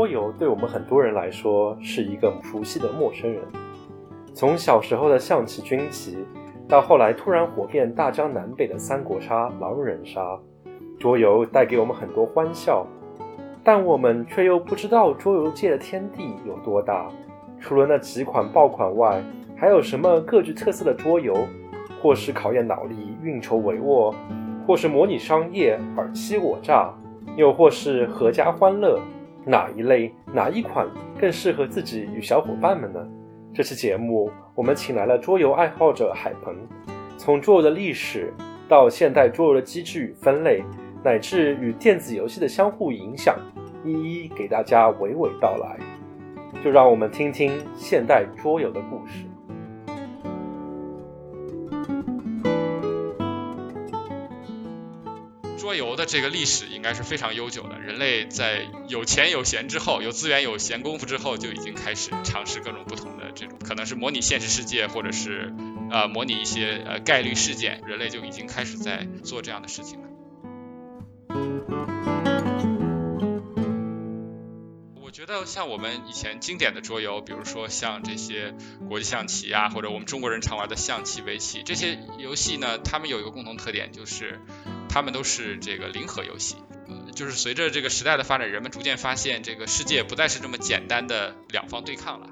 桌游对我们很多人来说是一个熟悉的陌生人。从小时候的象棋、军棋，到后来突然火遍大江南北的三国杀、狼人杀，桌游带给我们很多欢笑。但我们却又不知道桌游界的天地有多大。除了那几款爆款外，还有什么各具特色的桌游？或是考验脑力、运筹帷幄，或是模拟商业、尔欺我诈，又或是阖家欢乐？哪一类、哪一款更适合自己与小伙伴们呢？这期节目，我们请来了桌游爱好者海鹏，从桌游的历史到现代桌游的机制与分类。乃至与电子游戏的相互影响，一一给大家娓娓道来。就让我们听听现代桌游的故事。桌游的这个历史应该是非常悠久的。人类在有钱有闲之后，有资源有闲工夫之后，就已经开始尝试各种不同的这种，可能是模拟现实世界，或者是呃模拟一些呃概率事件，人类就已经开始在做这样的事情了。我觉得像我们以前经典的桌游，比如说像这些国际象棋啊，或者我们中国人常玩的象棋、围棋这些游戏呢，它们有一个共同特点，就是它们都是这个零和游戏。呃，就是随着这个时代的发展，人们逐渐发现这个世界不再是这么简单的两方对抗了。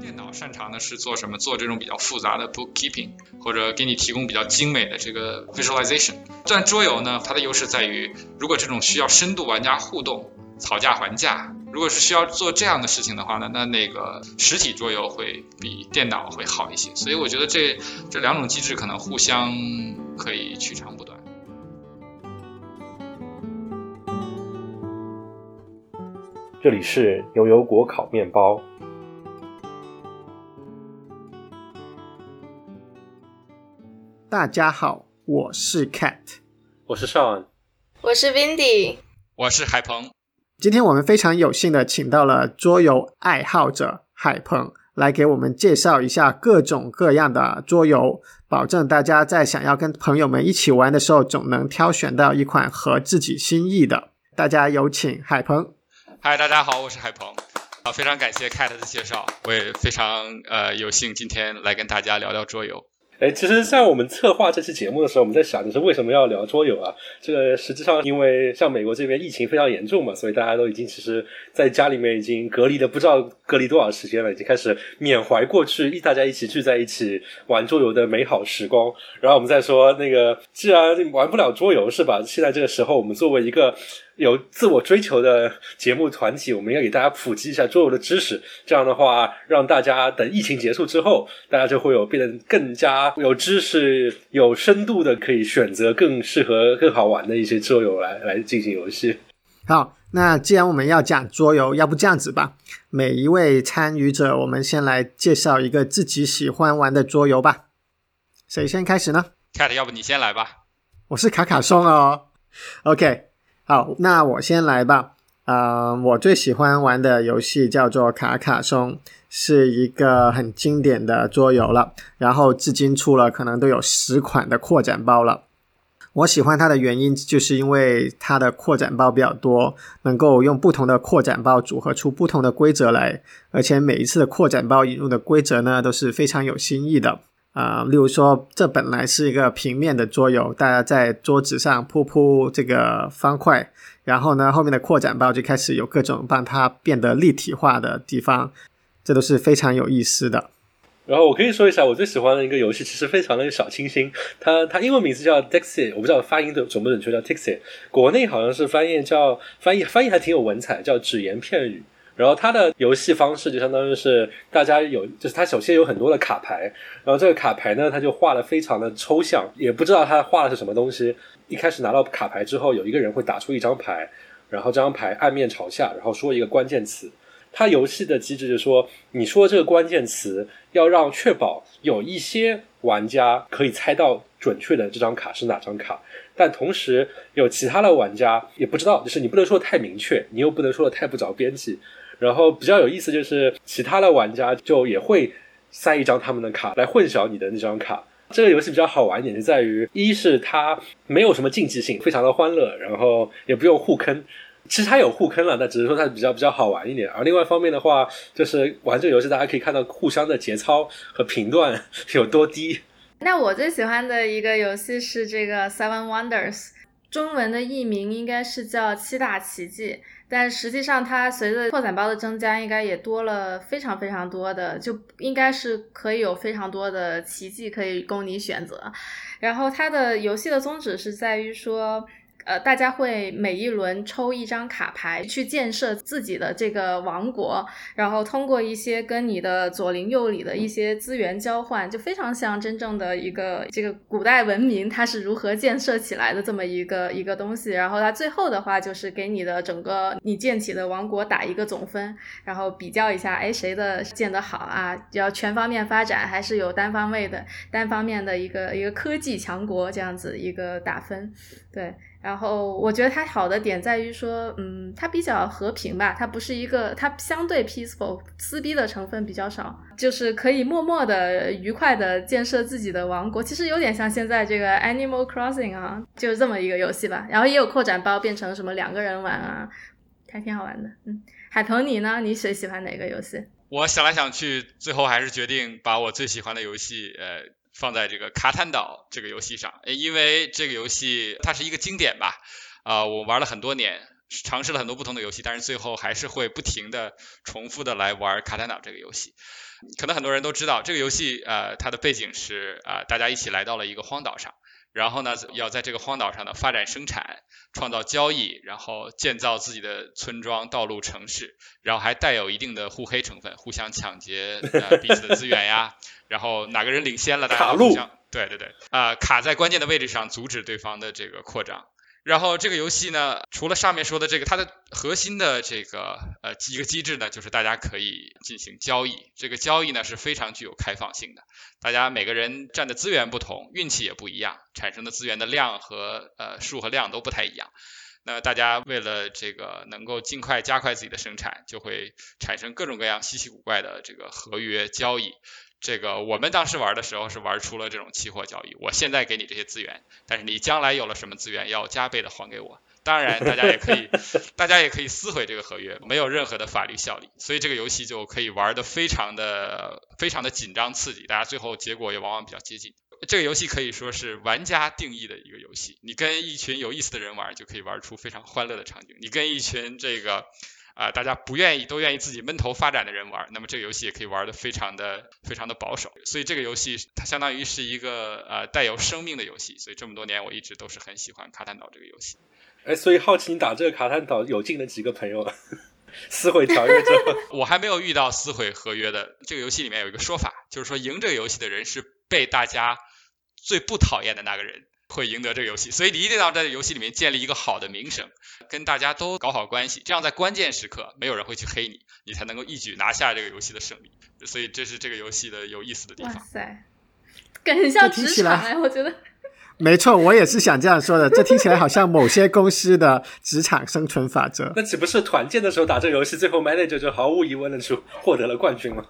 电脑擅长的是做什么？做这种比较复杂的 bookkeeping，或者给你提供比较精美的这个 visualization。但桌游呢，它的优势在于，如果这种需要深度玩家互动、讨价还价，如果是需要做这样的事情的话呢，那那个实体桌游会比电脑会好一些。所以我觉得这这两种机制可能互相可以取长补短。这里是牛油果烤面包。大家好，我是 Cat，我是 Sean，我是 Windy，我是海鹏。今天我们非常有幸的请到了桌游爱好者海鹏来给我们介绍一下各种各样的桌游，保证大家在想要跟朋友们一起玩的时候，总能挑选到一款合自己心意的。大家有请海鹏。嗨，大家好，我是海鹏。啊，非常感谢 Cat 的介绍，我也非常呃有幸今天来跟大家聊聊桌游。哎，其实，在我们策划这期节目的时候，我们在想，就是为什么要聊桌游啊？这个实际上，因为像美国这边疫情非常严重嘛，所以大家都已经其实在家里面已经隔离的不知道隔离多少时间了，已经开始缅怀过去一大家一起聚在一起玩桌游的美好时光。然后我们再说，那个既然玩不了桌游是吧？现在这个时候，我们作为一个。有自我追求的节目团体，我们要给大家普及一下桌游的知识。这样的话，让大家等疫情结束之后，大家就会有变得更加有知识、有深度的，可以选择更适合、更好玩的一些桌游来来进行游戏。好，那既然我们要讲桌游，要不这样子吧，每一位参与者，我们先来介绍一个自己喜欢玩的桌游吧。谁先开始呢？Cat，要不你先来吧。我是卡卡松哦。OK。好，那我先来吧。呃，我最喜欢玩的游戏叫做卡卡松，是一个很经典的桌游了。然后至今出了可能都有十款的扩展包了。我喜欢它的原因，就是因为它的扩展包比较多，能够用不同的扩展包组合出不同的规则来，而且每一次的扩展包引入的规则呢都是非常有新意的。啊，例如说，这本来是一个平面的桌游，大家在桌子上铺铺这个方块，然后呢，后面的扩展包就开始有各种帮它变得立体化的地方，这都是非常有意思的。然后我可以说一下，我最喜欢的一个游戏，其实非常的小清新，它它英文名字叫 Dixie，我不知道发音的准不准确，叫 Dixie，国内好像是翻译叫翻译翻译还挺有文采，叫只言片语。然后它的游戏方式就相当于是大家有，就是它首先有很多的卡牌，然后这个卡牌呢，它就画的非常的抽象，也不知道它画的是什么东西。一开始拿到卡牌之后，有一个人会打出一张牌，然后这张牌暗面朝下，然后说一个关键词。它游戏的机制就是说，你说这个关键词，要让确保有一些玩家可以猜到准确的这张卡是哪张卡，但同时有其他的玩家也不知道，就是你不能说的太明确，你又不能说的太不着边际。然后比较有意思就是，其他的玩家就也会塞一张他们的卡来混淆你的那张卡，这个游戏比较好玩一点，就在于一是它没有什么竞技性，非常的欢乐，然后也不用互坑。其实它有互坑了，但只是说它比较比较好玩一点。而另外一方面的话，就是玩这个游戏，大家可以看到互相的节操和频段 有多低。那我最喜欢的一个游戏是这个 Seven Wonders，中文的译名应该是叫七大奇迹。但实际上，它随着扩展包的增加，应该也多了非常非常多的，就应该是可以有非常多的奇迹可以供你选择。然后，它的游戏的宗旨是在于说。呃，大家会每一轮抽一张卡牌去建设自己的这个王国，然后通过一些跟你的左邻右里的一些资源交换，就非常像真正的一个这个古代文明它是如何建设起来的这么一个一个东西。然后它最后的话就是给你的整个你建起的王国打一个总分，然后比较一下，哎，谁的建得好啊？要全方面发展还是有单方位的单方面的一个一个科技强国这样子一个打分，对。然后我觉得它好的点在于说，嗯，它比较和平吧，它不是一个，它相对 peaceful，撕逼的成分比较少，就是可以默默的、愉快的建设自己的王国。其实有点像现在这个 Animal Crossing 啊，就是这么一个游戏吧。然后也有扩展包变成什么两个人玩啊，还挺好玩的。嗯，海鹏你呢？你谁喜欢哪个游戏？我想来想去，最后还是决定把我最喜欢的游戏，呃。放在这个卡坦岛这个游戏上，因为这个游戏它是一个经典吧，啊，我玩了很多年，尝试了很多不同的游戏，但是最后还是会不停的重复的来玩卡坦岛这个游戏。可能很多人都知道，这个游戏呃，它的背景是啊，大家一起来到了一个荒岛上，然后呢，要在这个荒岛上呢发展生产、创造交易，然后建造自己的村庄、道路、城市，然后还带有一定的互黑成分，互相抢劫呃彼此的资源呀。然后哪个人领先了，大家互相对对对啊，卡在关键的位置上，阻止对方的这个扩张。然后这个游戏呢，除了上面说的这个，它的核心的这个呃一个机制呢，就是大家可以进行交易。这个交易呢是非常具有开放性的，大家每个人占的资源不同，运气也不一样，产生的资源的量和呃数和量都不太一样。那大家为了这个能够尽快加快自己的生产，就会产生各种各样稀奇古怪的这个合约交易。这个我们当时玩的时候是玩出了这种期货交易。我现在给你这些资源，但是你将来有了什么资源要加倍的还给我。当然，大家也可以，大家也可以撕毁这个合约，没有任何的法律效力。所以这个游戏就可以玩的非常的非常的紧张刺激，大家最后结果也往往比较接近。这个游戏可以说是玩家定义的一个游戏。你跟一群有意思的人玩，就可以玩出非常欢乐的场景。你跟一群这个。啊，大家不愿意都愿意自己闷头发展的人玩，那么这个游戏也可以玩的非常的非常的保守。所以这个游戏它相当于是一个呃带有生命的游戏。所以这么多年我一直都是很喜欢卡坦岛这个游戏。哎，所以好奇你打这个卡坦岛有进的几个朋友？撕毁条约之后，我还没有遇到撕毁合约的。这个游戏里面有一个说法，就是说赢这个游戏的人是被大家最不讨厌的那个人。会赢得这个游戏，所以你一定要在游戏里面建立一个好的名声，跟大家都搞好关系，这样在关键时刻没有人会去黑你，你才能够一举拿下这个游戏的胜利。所以这是这个游戏的有意思的地方。哇塞，很像职场哎，我觉得。没错，我也是想这样说的。这听起来好像某些公司的职场生存法则。那岂不是团建的时候打这个游戏，最后 manager 就毫无疑问的就获得了冠军吗？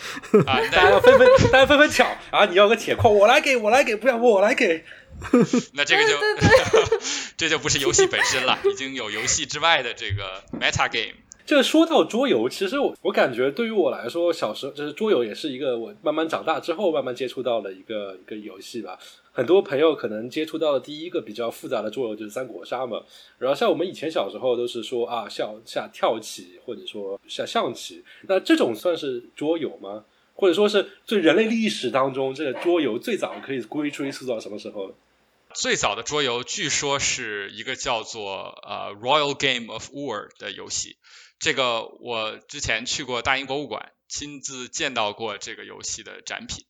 啊，大家要纷纷，大家纷纷抢啊！你要个铁矿，我来给，我来给，不要我来给。那这个就 这就不是游戏本身了，已经有游戏之外的这个 meta game。这说到桌游，其实我我感觉对于我来说，小时候就是桌游也是一个我慢慢长大之后慢慢接触到了一个一个游戏吧。很多朋友可能接触到的第一个比较复杂的桌游就是三国杀嘛。然后像我们以前小时候都是说啊，像下跳棋或者说下象棋，那这种算是桌游吗？或者说是最人类历史当中这个桌游最早可以归追溯到什么时候？最早的桌游据说是一个叫做呃 Royal Game of War 的游戏，这个我之前去过大英博物馆，亲自见到过这个游戏的展品。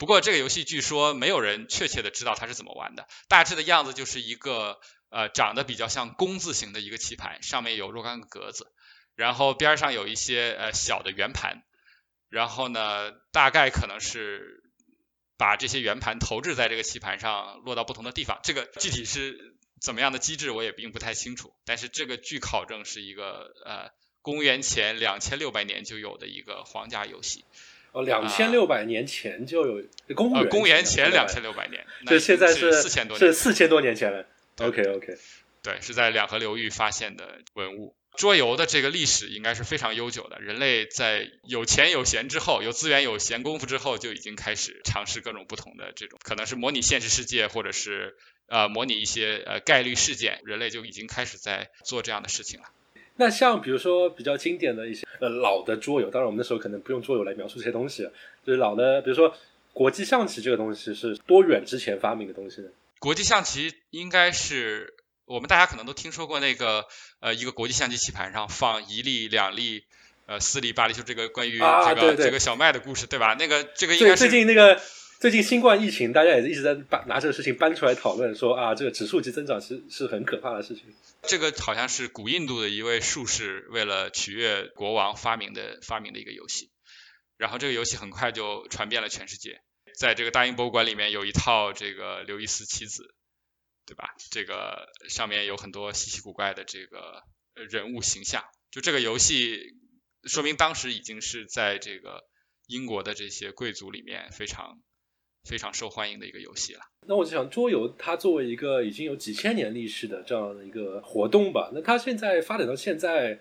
不过这个游戏据说没有人确切的知道它是怎么玩的，大致的样子就是一个呃长得比较像工字形的一个棋盘，上面有若干个格子，然后边上有一些呃小的圆盘，然后呢大概可能是。把这些圆盘投掷在这个棋盘上，落到不同的地方。这个具体是怎么样的机制，我也并不太清楚。但是这个据考证是一个呃公元前两千六百年就有的一个皇家游戏。哦，两千六百年前就有公呃，元公元前两两千六百年，那这现在是四千多年，是四千多年前了。OK OK，对，是在两河流域发现的文物。桌游的这个历史应该是非常悠久的，人类在有钱有闲之后，有资源有闲工夫之后，就已经开始尝试各种不同的这种，可能是模拟现实世界，或者是呃模拟一些呃概率事件，人类就已经开始在做这样的事情了。那像比如说比较经典的一些呃老的桌游，当然我们那时候可能不用桌游来描述这些东西，就是老的，比如说国际象棋这个东西是多远之前发明的东西呢？国际象棋应该是我们大家可能都听说过那个呃一个国际象棋棋盘上放一粒、两粒、呃四粒、八粒，就这个关于这个、这个小麦的故事，对吧？那个这个应该是最近那个最近新冠疫情，大家也是一直在搬拿这个事情搬出来讨论，说啊这个指数级增长是是很可怕的事情。这个好像是古印度的一位术士为了取悦国王发明的发明的一个游戏，然后这个游戏很快就传遍了全世界。在这个大英博物馆里面有一套这个刘易斯棋子，对吧？这个上面有很多稀奇古怪的这个人物形象。就这个游戏，说明当时已经是在这个英国的这些贵族里面非常非常受欢迎的一个游戏了。那我就想，桌游它作为一个已经有几千年历史的这样的一个活动吧，那它现在发展到现在，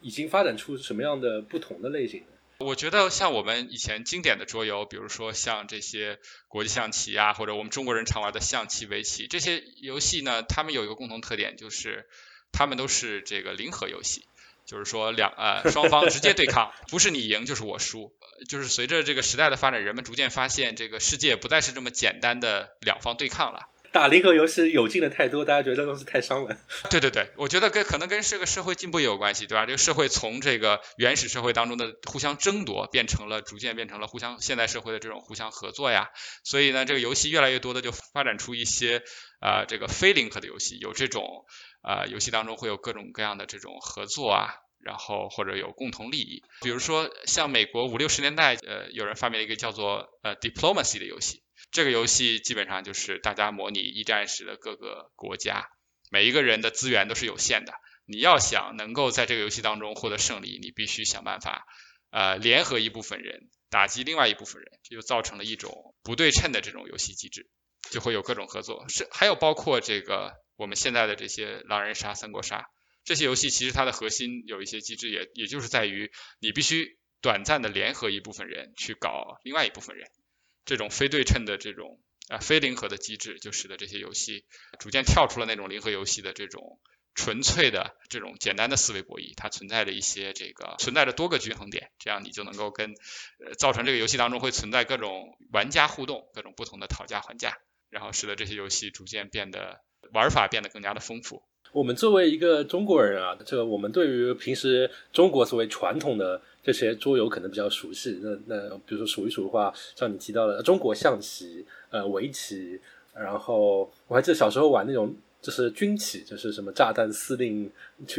已经发展出什么样的不同的类型呢？我觉得像我们以前经典的桌游，比如说像这些国际象棋啊，或者我们中国人常玩的象棋、围棋这些游戏呢，它们有一个共同特点，就是它们都是这个零和游戏，就是说两呃双方直接对抗，不是你赢就是我输。呃就是随着这个时代的发展，人们逐渐发现这个世界不再是这么简单的两方对抗了。打零和游戏有劲的太多，大家觉得这东西太伤了。对对对，我觉得跟可能跟这个社会进步也有关系，对吧？这个社会从这个原始社会当中的互相争夺，变成了逐渐变成了互相现代社会的这种互相合作呀。所以呢，这个游戏越来越多的就发展出一些啊、呃这个非零和的游戏，有这种呃游戏当中会有各种各样的这种合作啊。然后或者有共同利益，比如说像美国五六十年代，呃，有人发明了一个叫做呃 diplomacy 的游戏，这个游戏基本上就是大家模拟一战时的各个国家，每一个人的资源都是有限的，你要想能够在这个游戏当中获得胜利，你必须想办法，呃，联合一部分人打击另外一部分人，这就造成了一种不对称的这种游戏机制，就会有各种合作，是还有包括这个我们现在的这些狼人杀、三国杀这些游戏，其实它的核心有一些机制也也就是在于你必须短暂的联合一部分人去搞另外一部分人，这种非对称的这种啊、非零和的机制，就使得这些游戏逐渐跳出了那种零和游戏的这种纯粹的这种简单的思维博弈，它存在着一些这个存在着多个均衡点，这样你就能够跟呃造成这个游戏当中会存在各种玩家互动，各种不同的讨价还价，然后使得这些游戏逐渐变得玩法变得更加的丰富。我们作为一个中国人啊，这个我们对于平时中国所谓传统的这些桌游可能比较熟悉。那那比如说数一数的话，像你提到的中国象棋、呃围棋，然后我还记得小时候玩那种就是军棋，就是什么炸弹司令、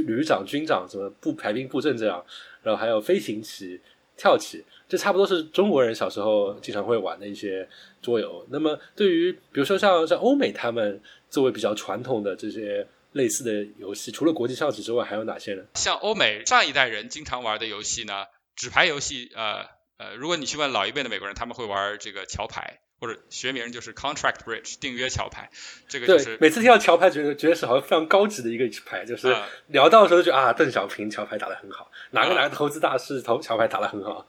旅长、军长，什么步排兵布阵这样，然后还有飞行棋、跳棋，这差不多是中国人小时候经常会玩的一些桌游。那么对于比如说像像欧美他们作为比较传统的这些类似的游戏，除了国际象棋之外，还有哪些呢？像欧美上一代人经常玩的游戏呢，纸牌游戏，呃呃，如果你去问老一辈的美国人，他们会玩这个桥牌，或者学名就是 contract bridge 订约桥牌，这个就对，是每次听到桥牌，觉得觉得是好像非常高级的一个牌，就是嗯聊到的时候就啊，邓小平桥牌打得很好，哪个嗯哪个投资大师投桥牌打得很好。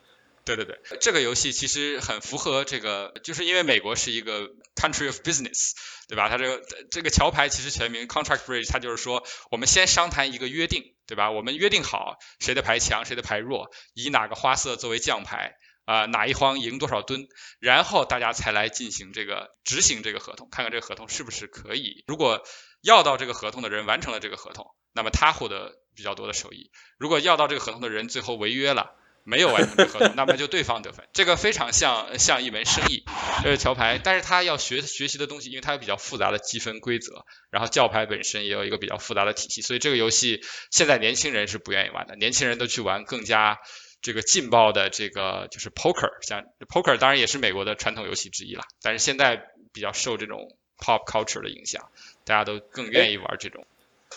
对对对，这个游戏其实很符合这个，就是因为美国是一个 country of business，对吧？它这个这个桥牌其实全名 contract bridge，它就是说我们先商谈一个约定，对吧？我们约定好谁的牌强，谁的牌弱，以哪个花色作为将牌。啊、哪一方赢多少吨，然后大家才来进行这个执行这个合同，看看这个合同是不是可以。如果要到这个合同的人完成了这个合同，那么他获得比较多的收益；如果要到这个合同的人最后违约了，没有完成这个合同，那么就对方得分。这个非常像像一门生意，这是桥牌，但是他要学学习的东西，因为它有比较复杂的积分规则，然后教牌本身也有一个比较复杂的体系，所以这个游戏现在年轻人是不愿意玩的，年轻人都去玩更加这个劲爆的这个就是 poker，像 poker 当然也是美国的传统游戏之一了，但是现在比较受这种 pop culture 的影响，大家都更愿意玩这种。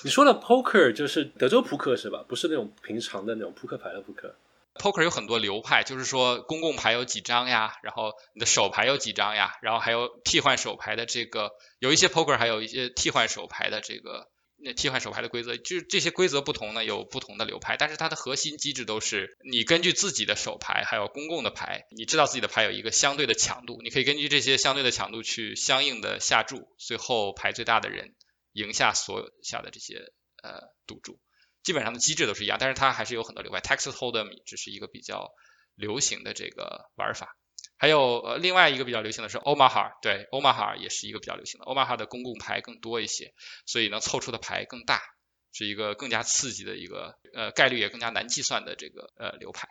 你说的 poker 就是德州扑克是吧？不是那种平常的那种扑克牌的扑克。Poker 有很多流派，就是说公共牌有几张呀，然后你的手牌有几张呀，然后还有替换手牌的这个，有一些 poker 还有一些替换手牌的这个。那替换手牌的规则，就是这些规则不同呢，有不同的流派，但是它的核心机制都是你根据自己的手牌还有公共的牌，你知道自己的牌有一个相对的强度，你可以根据这些相对的强度去相应的下注，最后牌最大的人赢下所有下的这些呃赌注，基本上的机制都是一样，但是它还是有很多流派，Texas Hold'em 只是一个比较流行的这个玩法。还有呃另外一个比较流行的是 Omaha，对，Omaha 也是一个比较流行的，Omaha 的公共牌更多一些，所以能凑出的牌更大，是一个更加刺激的一个呃概率也更加难计算的这个呃流派，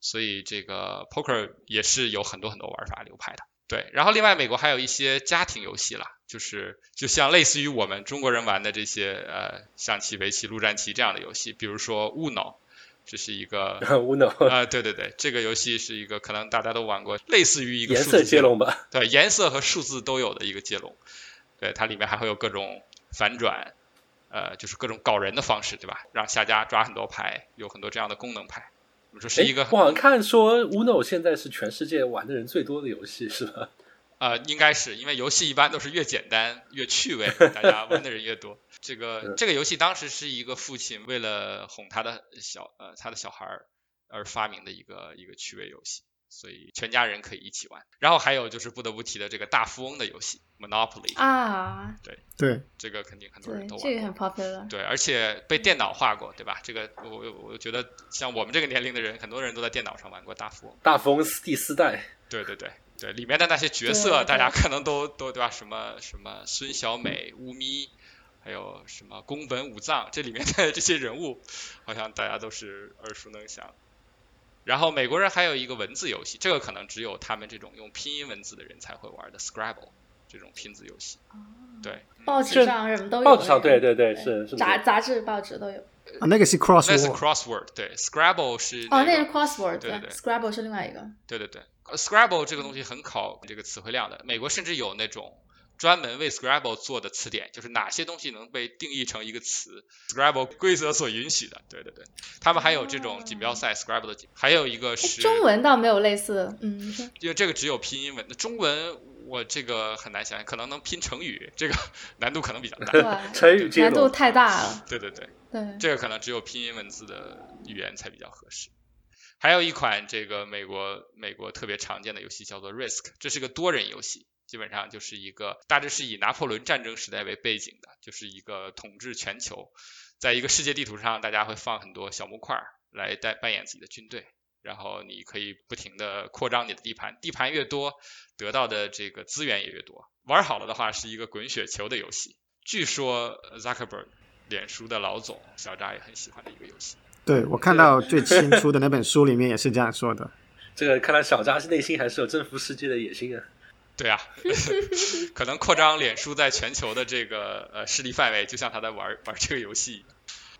所以这个 Poker 也是有很多很多玩法流派的，对，然后另外美国还有一些家庭游戏啦，就是就像类似于我们中国人玩的这些呃象棋、围棋、陆战棋这样的游戏，比如说 Uno。这是一个 Uno 啊，对对对，这个游戏是一个可能大家都玩过，类似于一个颜色接龙吧？对，颜色和数字都有的一个接龙。对，它里面还会有各种反转，呃，就是各种搞人的方式，对吧？让下家抓很多牌，有很多这样的功能牌。我说是一个。我好像看说 Uno 现在是全世界玩的人最多的游戏，是吧？呃，应该是因为游戏一般都是越简单越趣味，大家玩的人越多。这个这个游戏当时是一个父亲为了哄他的小呃他的小孩儿而发明的一个一个趣味游戏，所以全家人可以一起玩。然后还有就是不得不提的这个大富翁的游戏 Monopoly 啊，对对，这个肯定很多人都玩，这个很 popular。对，而且被电脑化过，对吧？这个我我我觉得像我们这个年龄的人，很多人都在电脑上玩过大富翁。大富翁第四代。对对对。对里面的那些角色，大家可能都都对吧？什么什么孙小美、乌咪，还有什么宫本武藏，这里面的 这些人物，好像大家都是耳熟能详。然后美国人还有一个文字游戏，这个可能只有他们这种用拼音文字的人才会玩的 Scrabble 这种拼字游戏。对，报纸上什么都有。报纸上对对对是是。杂杂志、报纸都有。啊，那个是 crossword。那是 crossword，对，Scrabble 是。哦，那是 crossword，对对，Scrabble 是另外一个。对对对。Scrabble 这个东西很考这个词汇量的，美国甚至有那种专门为 Scrabble 做的词典，就是哪些东西能被定义成一个词，Scrabble 规则所允许的。对对对，他们还有这种锦标赛 Scrabble 的，还有一个是中文倒没有类似，嗯，因为这个只有拼音文，中文我这个很难想象，可能能拼成语，这个 难度可能比较大，成语难度太大了。对对对，对，这个可能只有拼音文字的语言才比较合适。还有一款这个美国美国特别常见的游戏叫做 Risk，这是个多人游戏，基本上就是一个大致是以拿破仑战争时代为背景的，就是一个统治全球，在一个世界地图上，大家会放很多小木块来代扮演自己的军队，然后你可以不停的扩张你的地盘，地盘越多，得到的这个资源也越多。玩好了的话是一个滚雪球的游戏，据说 Zuckerberg 脸书的老总小扎也很喜欢的一个游戏。对，我看到最新出的那本书里面也是这样说的。这个看来小扎是内心还是有征服世界的野心啊。对啊，可能扩张脸书在全球的这个呃势力范围，就像他在玩玩这个游戏。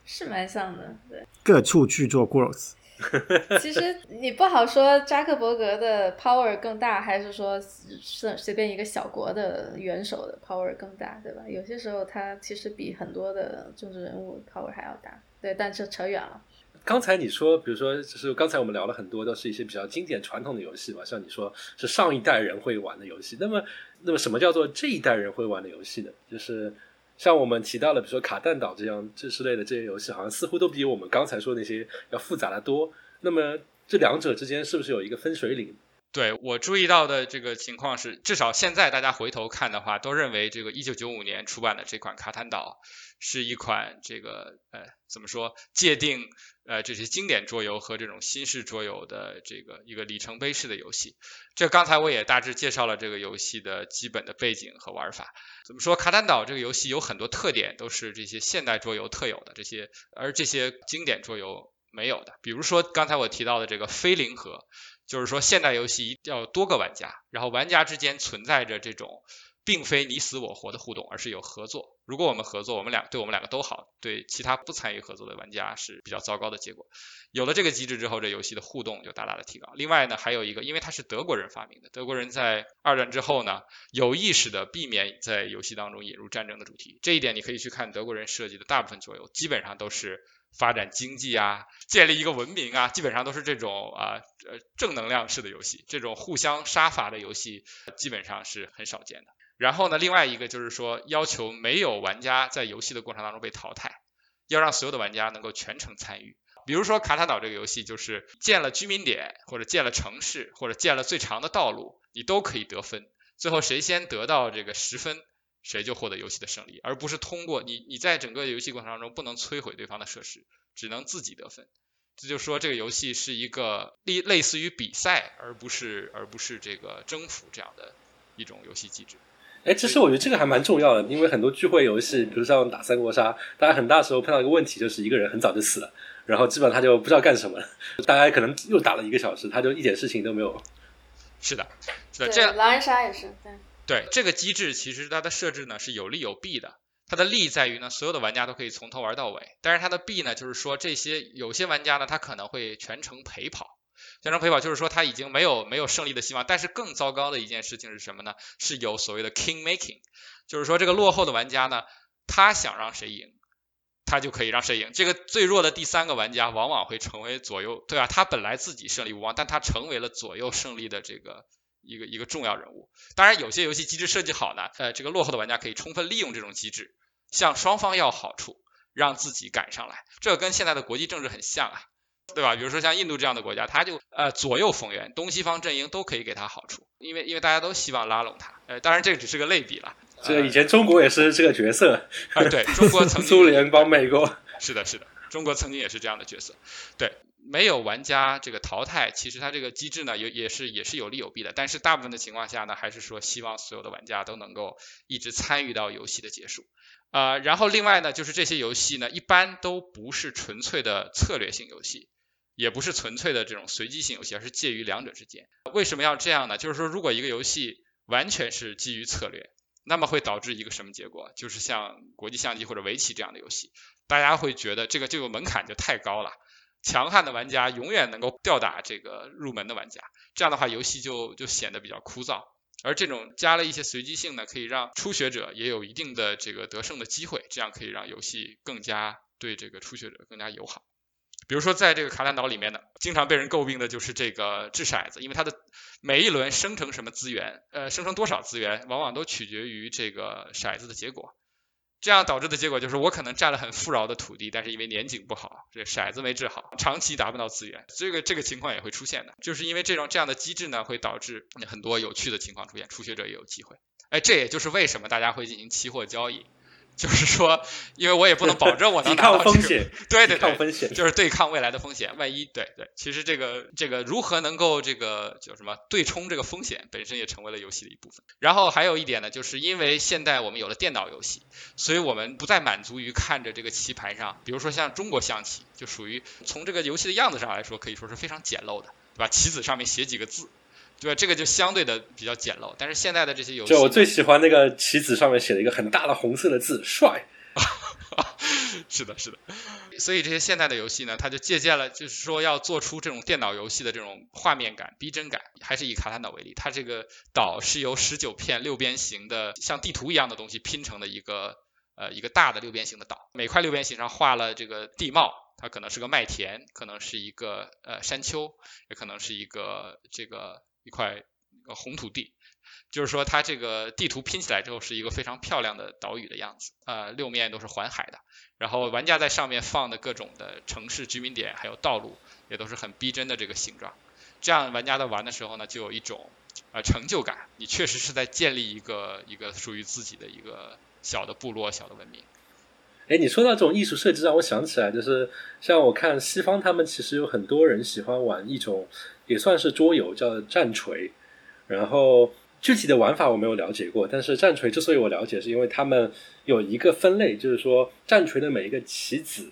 是蛮像的，对。各处去做 growth。其实你不好说扎克伯格的 power 更大，还是说是随便一个小国的元首的 power 更大，对吧？有些时候他其实比很多的政治人物 power 还要大。对，但是扯远了。刚才你说，比如说，就是刚才我们聊了很多，都是一些比较经典传统的游戏嘛，像你说是上一代人会玩的游戏。那么，那么什么叫做这一代人会玩的游戏呢？就是像我们提到的，比如说卡弹岛这样这之类的这些游戏，好像似乎都比我们刚才说那些要复杂的多。那么这两者之间是不是有一个分水岭？对我注意到的这个情况是，至少现在大家回头看的话，都认为这个一九九五年出版的这款卡坦岛是一款这个呃怎么说界定呃这些经典桌游和这种新式桌游的这个一个里程碑式的游戏。这刚才我也大致介绍了这个游戏的基本的背景和玩法。怎么说卡坦岛这个游戏有很多特点，都是这些现代桌游特有的这些，而这些经典桌游没有的。比如说刚才我提到的这个非零和。就是说，现代游戏一定要多个玩家，然后玩家之间存在着这种并非你死我活的互动，而是有合作。如果我们合作，我们俩对我们两个都好，对其他不参与合作的玩家是比较糟糕的结果。有了这个机制之后，这游戏的互动就大大的提高。另外呢，还有一个，因为它是德国人发明的，德国人在二战之后呢，有意识的避免在游戏当中引入战争的主题。这一点你可以去看德国人设计的大部分桌游，基本上都是发展经济啊，建立一个文明啊，基本上都是这种啊呃正能量式的游戏。这种互相杀伐的游戏基本上是很少见的。然后呢，另外一个就是说，要求没有玩家在游戏的过程当中被淘汰，要让所有的玩家能够全程参与。比如说卡塔岛这个游戏，就是建了居民点，或者建了城市，或者建了最长的道路，你都可以得分。最后谁先得到这个十分，谁就获得游戏的胜利，而不是通过你你在整个游戏过程当中不能摧毁对方的设施，只能自己得分。这就说这个游戏是一个类类似于比赛，而不是而不是这个征服这样的一种游戏机制。哎，其实我觉得这个还蛮重要的，因为很多聚会游戏，比如像打三国杀，大家很大时候碰到一个问题，就是一个人很早就死了，然后基本上他就不知道干什么了，大家可能又打了一个小时，他就一点事情都没有。是的，是的，对，这样狼人杀也是，对，对这个机制，其实它的设置呢是有利有弊的。它的利在于呢，所有的玩家都可以从头玩到尾，但是它的弊呢，就是说这些有些玩家呢，他可能会全程陪跑。全程陪跑就是说他已经没有没有胜利的希望。但是更糟糕的一件事情是什么呢？是有所谓的 king making，就是说这个落后的玩家呢，他想让谁赢，他就可以让谁赢。这个最弱的第三个玩家往往会成为左右，对吧？他本来自己胜利无望，但他成为了左右胜利的这个一个一个重要人物。当然，有些游戏机制设计好呢，呃，这个落后的玩家可以充分利用这种机制，向双方要好处，让自己赶上来。这跟现在的国际政治很像啊。对吧？比如说像印度这样的国家，他就呃左右逢源，东西方阵营都可以给他好处，因为因为大家都希望拉拢他。呃，当然这个只是个类比了。这个以前中国也是这个角色啊，对中国曾经 苏联帮美国，是的，是的，中国曾经也是这样的角色。对，没有玩家这个淘汰，其实它这个机制呢，也也是也是有利有弊的。但是大部分的情况下呢，还是说希望所有的玩家都能够一直参与到游戏的结束。呃，然后另外呢，就是这些游戏呢，一般都不是纯粹的策略性游戏。也不是纯粹的这种随机性游戏，而是介于两者之间。为什么要这样呢？就是说，如果一个游戏完全是基于策略，那么会导致一个什么结果？就是像国际象棋或者围棋这样的游戏，大家会觉得这个这个门槛就太高了，强悍的玩家永远能够吊打这个入门的玩家，这样的话游戏就就显得比较枯燥。而这种加了一些随机性呢，可以让初学者也有一定的这个得胜的机会，这样可以让游戏更加对这个初学者更加友好。比如说，在这个卡兰岛里面呢，经常被人诟病的就是这个掷骰子，因为它的每一轮生成什么资源，呃，生成多少资源，往往都取决于这个骰子的结果。这样导致的结果就是，我可能占了很富饶的土地，但是因为年景不好，这骰子没治好，长期达不到资源。这个这个情况也会出现的，就是因为这种这样的机制呢，会导致很多有趣的情况出现，初学者也有机会。哎，这也就是为什么大家会进行期货交易。就是说，因为我也不能保证我能 拿到风险，对对对，风险就是对抗未来的风险。万一对对，其实这个这个如何能够这个叫什么对冲这个风险，本身也成为了游戏的一部分。然后还有一点呢，就是因为现在我们有了电脑游戏，所以我们不再满足于看着这个棋盘上，比如说像中国象棋，就属于从这个游戏的样子上来说，可以说是非常简陋的，对吧？棋子上面写几个字。对，这个就相对的比较简陋，但是现在的这些游戏，就我最喜欢那个棋子上面写了一个很大的红色的字“帅 ”，是的，是的。所以这些现代的游戏呢，它就借鉴了，就是说要做出这种电脑游戏的这种画面感、逼真感。还是以卡坦岛为例，它这个岛是由十九片六边形的像地图一样的东西拼成的一个呃一个大的六边形的岛，每块六边形上画了这个地貌，它可能是个麦田，可能是一个呃山丘，也可能是一个这个。一块红土地，就是说它这个地图拼起来之后是一个非常漂亮的岛屿的样子，呃，六面都是环海的，然后玩家在上面放的各种的城市居民点还有道路也都是很逼真的这个形状，这样玩家在玩的时候呢，就有一种呃成就感，你确实是在建立一个一个属于自己的一个小的部落、小的文明。哎，你说到这种艺术设计，让我想起来，就是像我看西方，他们其实有很多人喜欢玩一种。也算是桌游，叫战锤。然后具体的玩法我没有了解过，但是战锤之所以我了解，是因为他们有一个分类，就是说战锤的每一个棋子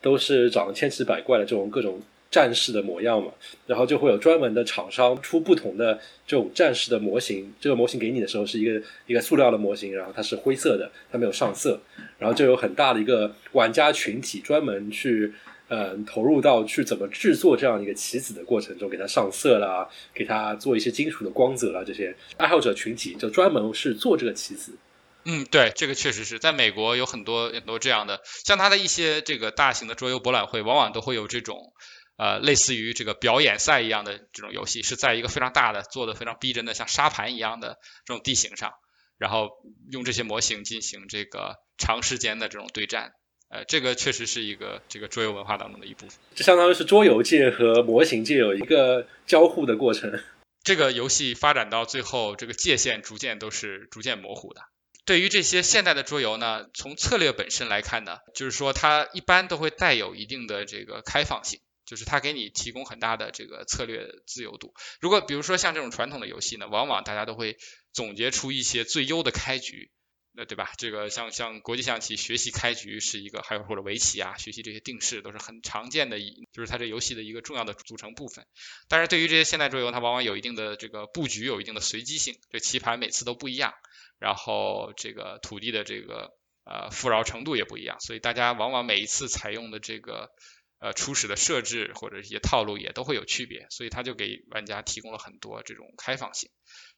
都是长得千奇百怪的这种各种战士的模样嘛。然后就会有专门的厂商出不同的这种战士的模型。这个模型给你的时候是一个一个塑料的模型，然后它是灰色的，它没有上色。然后就有很大的一个玩家群体专门去。嗯，投入到去怎么制作这样一个棋子的过程中，给它上色啦，给它做一些金属的光泽啦，这些爱好者群体就专门是做这个棋子。嗯，对，这个确实是在美国有很多很多这样的，像它的一些这个大型的桌游博览会，往往都会有这种呃类似于这个表演赛一样的这种游戏，是在一个非常大的、做的非常逼真的像沙盘一样的这种地形上，然后用这些模型进行这个长时间的这种对战。呃，这个确实是一个这个桌游文化当中的一部分。这相当于是桌游界和模型界有一个交互的过程。这个游戏发展到最后，这个界限逐渐都是逐渐模糊的。对于这些现代的桌游呢，从策略本身来看呢，就是说它一般都会带有一定的这个开放性，就是它给你提供很大的这个策略自由度。如果比如说像这种传统的游戏呢，往往大家都会总结出一些最优的开局。那对吧？这个像像国际象棋学习开局是一个，还有或者围棋啊，学习这些定式都是很常见的，就是它这游戏的一个重要的组成部分。但是对于这些现代桌游，它往往有一定的这个布局，有一定的随机性，这棋盘每次都不一样，然后这个土地的这个呃富饶程度也不一样，所以大家往往每一次采用的这个呃初始的设置或者一些套路也都会有区别，所以它就给玩家提供了很多这种开放性。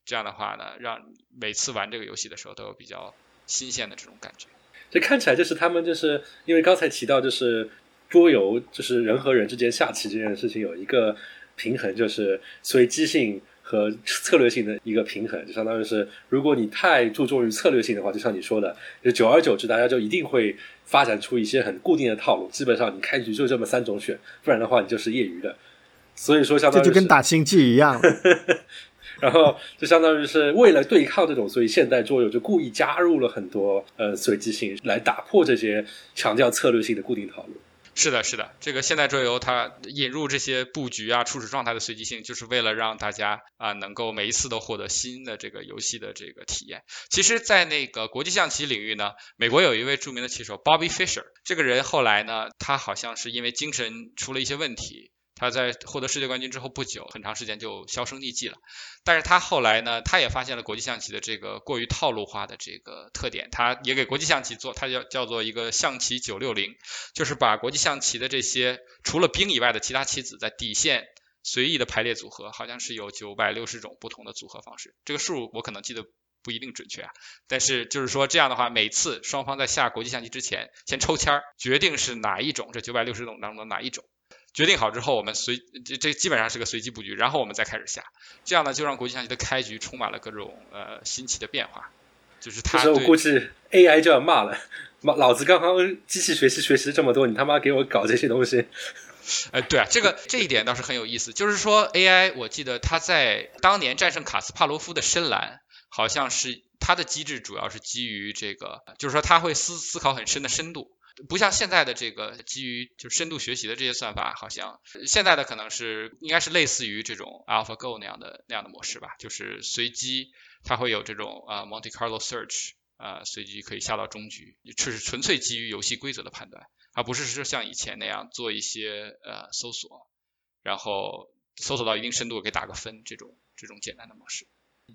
这样的话呢，让每次玩这个游戏的时候都有比较。新鲜的这种感觉，这看起来就是他们就是因为刚才提到就是桌游就是人和人之间下棋这件事情有一个平衡，就是随机性和策略性的一个平衡，就相当于是如果你太注重于策略性的话，就像你说的，就久而久之大家就一定会发展出一些很固定的套路，基本上你开局就这么三种选，不然的话你就是业余的。所以说，相当于这就跟打星际一样。然后就相当于是为了对抗这种，所以现代桌游就故意加入了很多呃随机性，来打破这些强调策略性的固定套路。是的，是的，这个现代桌游它引入这些布局啊、初始状态的随机性，就是为了让大家啊能够每一次都获得新的这个游戏的这个体验。其实，在那个国际象棋领域呢，美国有一位著名的棋手 Bobby Fisher，这个人后来呢，他好像是因为精神出了一些问题。他在获得世界冠军之后不久，很长时间就销声匿迹了。但是他后来呢，他也发现了国际象棋的这个过于套路化的这个特点，他也给国际象棋做，他叫叫做一个象棋九六零，就是把国际象棋的这些除了兵以外的其他棋子在底线随意的排列组合，好像是有九百六十种不同的组合方式。这个数我可能记得不一定准确啊，但是就是说这样的话，每次双方在下国际象棋之前，先抽签儿，决定是哪一种这九百六十种当中的哪一种。决定好之后，我们随这这基本上是个随机布局，然后我们再开始下，这样呢就让国际象棋的开局充满了各种呃新奇的变化。就是他，我估计 AI 就要骂了，妈，老子刚刚机器学习学习这么多，你他妈给我搞这些东西。哎，对啊，这个这一点倒是很有意思，就是说 AI，我记得他在当年战胜卡斯帕罗夫的深蓝，好像是它的机制主要是基于这个，就是说他会思思考很深的深度。不像现在的这个基于就是深度学习的这些算法，好像现在的可能是应该是类似于这种 AlphaGo 那样的那样的模式吧，就是随机它会有这种啊 Monte Carlo Search 啊随机可以下到终局，这是纯粹基于游戏规则的判断，而不是说像以前那样做一些呃搜索，然后搜索到一定深度给打个分这种这种简单的模式。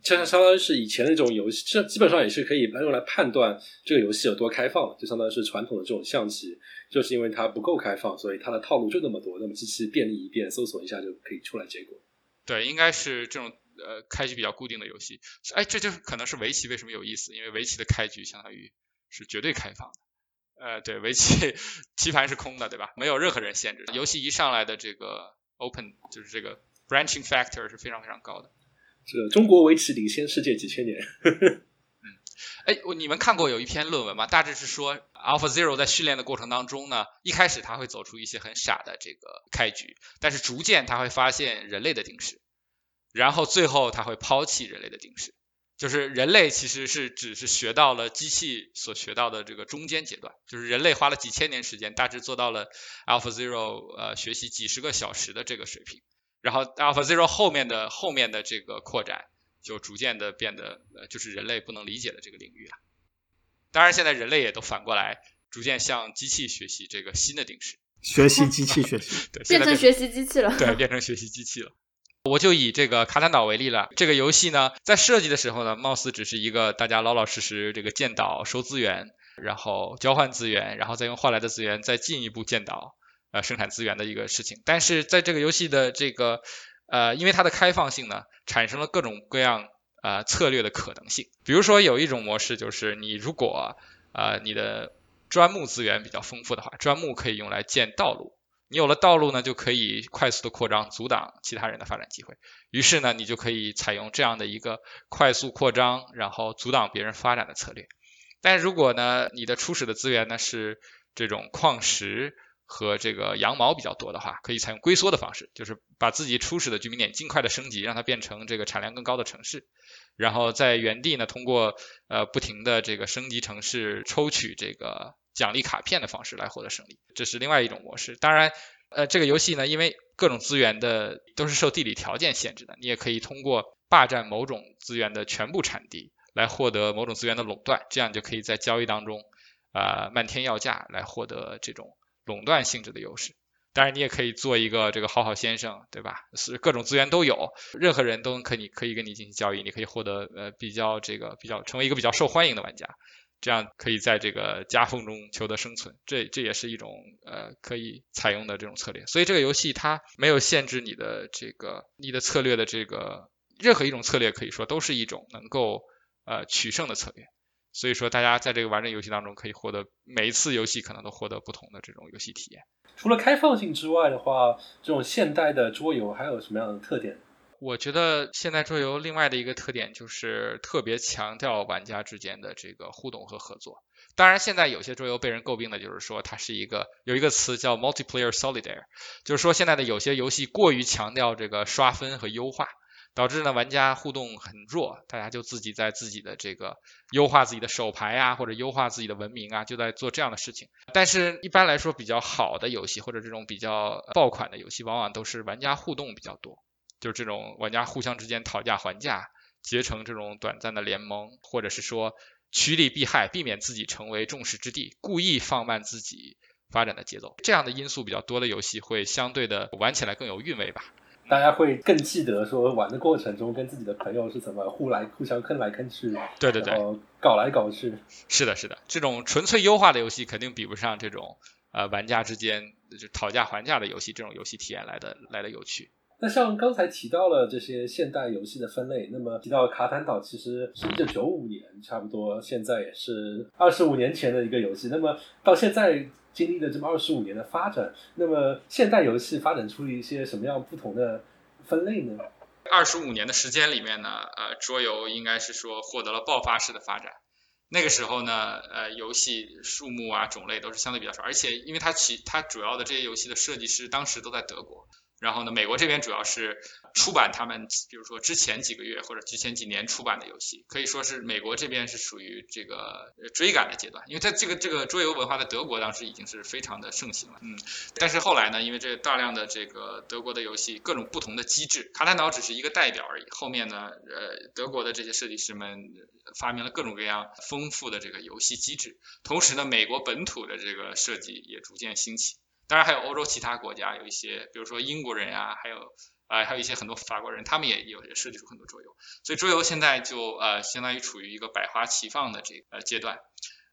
就像相当于是以前那种游戏，基本上也是可以用来判断这个游戏有多开放就相当于是传统的这种象棋，就是因为它不够开放，所以它的套路就那么多，那么机器便利一遍，搜索一下就可以出来结果。对，应该是这种呃开局比较固定的游戏。哎，这就是可能是围棋为什么有意思，因为围棋的开局相当于是绝对开放的。呃，对，围棋 棋盘是空的，对吧？没有任何人限制。游戏一上来的这个 open 就是这个 branching factor 是非常非常高的。这中国围棋领先世界几千年。嗯，哎，你们看过有一篇论文吗？大致是说，Alpha Zero 在训练的过程当中呢，一开始他会走出一些很傻的这个开局，但是逐渐他会发现人类的定式，然后最后他会抛弃人类的定式，就是人类其实是只是学到了机器所学到的这个中间阶段，就是人类花了几千年时间，大致做到了 Alpha Zero 呃学习几十个小时的这个水平。然后 Alpha Zero 后面的后面的这个扩展，就逐渐的变得呃，就是人类不能理解的这个领域了。当然，现在人类也都反过来，逐渐向机器学习这个新的定式。学习机器学习，对，变成学习机器了。对，变成学习机器了。我就以这个卡坦岛为例了。这个游戏呢，在设计的时候呢，貌似只是一个大家老老实实这个建岛、收资源，然后交换资源，然后再用换来的资源再进一步建岛。呃，生产资源的一个事情，但是在这个游戏的这个呃，因为它的开放性呢，产生了各种各样呃策略的可能性。比如说有一种模式就是你如果呃你的砖木资源比较丰富的话，砖木可以用来建道路。你有了道路呢，就可以快速的扩张，阻挡其他人的发展机会。于是呢，你就可以采用这样的一个快速扩张，然后阻挡别人发展的策略。但如果呢，你的初始的资源呢是这种矿石和这个羊毛比较多的话，可以采用龟缩的方式，就是把自己初始的居民点尽快的升级，让它变成这个产量更高的城市，然后在原地呢，通过呃不停的这个升级城市，抽取这个。奖励卡片的方式来获得胜利，这是另外一种模式。当然，呃，这个游戏呢，因为各种资源的都是受地理条件限制的，你也可以通过霸占某种资源的全部产地来获得某种资源的垄断，这样就可以在交易当中啊漫天要价来获得这种垄断性质的优势。当然，你也可以做一个这个好好先生，对吧？是各种资源都有，任何人都可以可以跟你进行交易，你可以获得呃比较这个比较成为一个比较受欢迎的玩家。这样可以在这个夹缝中求得生存，这这也是一种呃可以采用的这种策略。所以这个游戏它没有限制你的这个你的策略的这个任何一种策略，可以说都是一种能够呃取胜的策略。所以说大家在这个玩这游戏当中，可以获得每一次游戏可能都获得不同的这种游戏体验。除了开放性之外的话，这种现代的桌游还有什么样的特点？我觉得现代桌游另外的一个特点就是特别强调玩家之间的这个互动和合作。当然，现在有些桌游被人诟病的就是说它是一个有一个词叫 multiplayer solidaire，就是说现在的有些游戏过于强调这个刷分和优化，导致呢玩家互动很弱，大家就自己在自己的这个优化自己的手牌啊，或者优化自己的文明啊，就在做这样的事情。但是一般来说，比较好的游戏或者这种比较爆款的游戏，往往都是玩家互动比较多。就是这种玩家互相之间讨价还价，结成这种短暂的联盟，或者是说趋利避害，避免自己成为众矢之的，故意放慢自己发展的节奏，这样的因素比较多的游戏会相对的玩起来更有韵味吧。大家会更记得说玩的过程中跟自己的朋友是怎么互来互相坑来坑去，对对对，搞来搞去。是的，是的，这种纯粹优化的游戏肯定比不上这种呃玩家之间就讨价还价的游戏，这种游戏体验来的来的有趣。那像刚才提到了这些现代游戏的分类，那么提到卡坦岛其实是一九九五年，差不多现在也是二十五年前的一个游戏。那么到现在经历了这么二十五年的发展，那么现代游戏发展出了一些什么样不同的分类呢？二十五年的时间里面呢，呃，桌游应该是说获得了爆发式的发展。那个时候呢，呃，游戏数目啊种类都是相对比较少，而且因为它其它主要的这些游戏的设计师当时都在德国。然后呢，美国这边主要是出版他们，比如说之前几个月或者之前几年出版的游戏，可以说是美国这边是属于这个追赶的阶段，因为在这个这个桌游文化在德国当时已经是非常的盛行了，嗯，但是后来呢，因为这大量的这个德国的游戏各种不同的机制，卡坦岛只是一个代表而已，后面呢，呃，德国的这些设计师们发明了各种各样丰富的这个游戏机制，同时呢，美国本土的这个设计也逐渐兴起。当然还有欧洲其他国家有一些，比如说英国人呀，还有啊还有一些很多法国人，他们也有也设计出很多桌游，所以桌游现在就呃相当于处于一个百花齐放的这个阶段。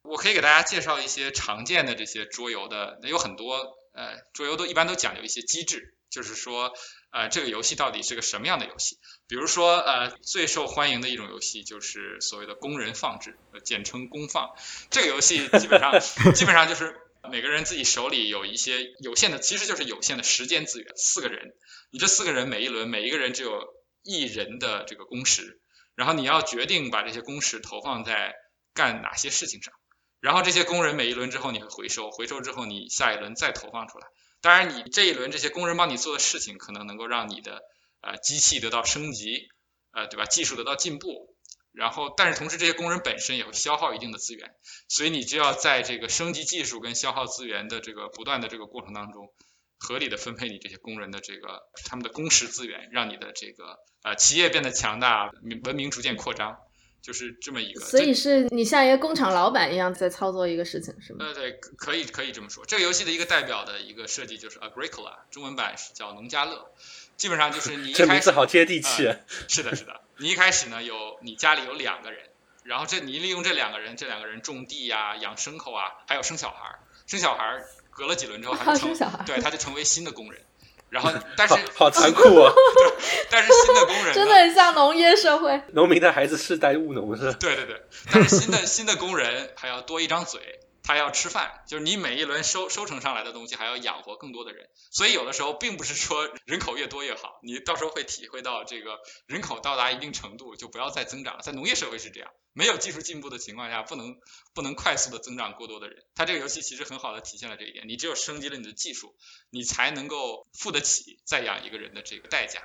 我可以给大家介绍一些常见的这些桌游的，有很多呃桌游都一般都讲究一些机制，就是说呃这个游戏到底是个什么样的游戏。比如说呃最受欢迎的一种游戏就是所谓的工人放置，简称工放。这个游戏基本上基本上就是。每个人自己手里有一些有限的，其实就是有限的时间资源。四个人，你这四个人每一轮每一个人只有一人的这个工时，然后你要决定把这些工时投放在干哪些事情上。然后这些工人每一轮之后你会回收，回收之后你下一轮再投放出来。当然，你这一轮这些工人帮你做的事情，可能能够让你的呃机器得到升级，呃对吧？技术得到进步。然后，但是同时，这些工人本身也会消耗一定的资源，所以你就要在这个升级技术跟消耗资源的这个不断的这个过程当中，合理的分配你这些工人的这个他们的工时资源，让你的这个呃企业变得强大，文明逐渐扩张，就是这么一个。所以是你像一个工厂老板一样在操作一个事情，是吗？呃，对，可以可以这么说。这个游戏的一个代表的一个设计就是 Agricola，中文版是叫农家乐，基本上就是你一开始好接地气。是的，是的。你一开始呢，有你家里有两个人，然后这你利用这两个人，这两个人种地呀、养牲口啊，还有生小孩儿。生小孩儿隔了几轮之后，他就成对他就成为新的工人。然后 但是好残酷啊！但是新的工人真的很像农业社会。农民的孩子世代务农是？对对对，但是新的新的工人还要多一张嘴，他要吃饭，就是你每一轮收收成上来的东西还要养活更多的人，所以有的时候并不是说人口越多越好，你到时候会体会到这个人口到达一定程度就不要再增长了，在农业社会是这样，没有技术进步的情况下，不能不能快速的增长过多的人。它这个游戏其实很好的体现了这一点，你只有升级了你的技术，你才能够付得起再养一个人的这个代价。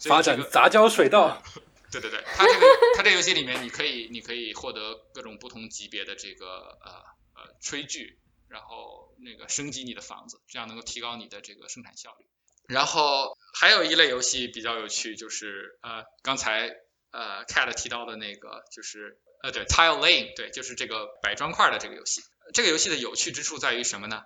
发这个展杂交水稻，对对对，它这个它这个游戏里面，你可以你可以获得各种不同级别的这个呃呃炊具，然后那个升级你的房子，这样能够提高你的这个生产效率。然后还有一类游戏比较有趣，就是呃刚才呃 Cat 提到的那个，就是呃对 Tile Laying，对，就是这个摆砖块的这个游戏。这个游戏的有趣之处在于什么呢？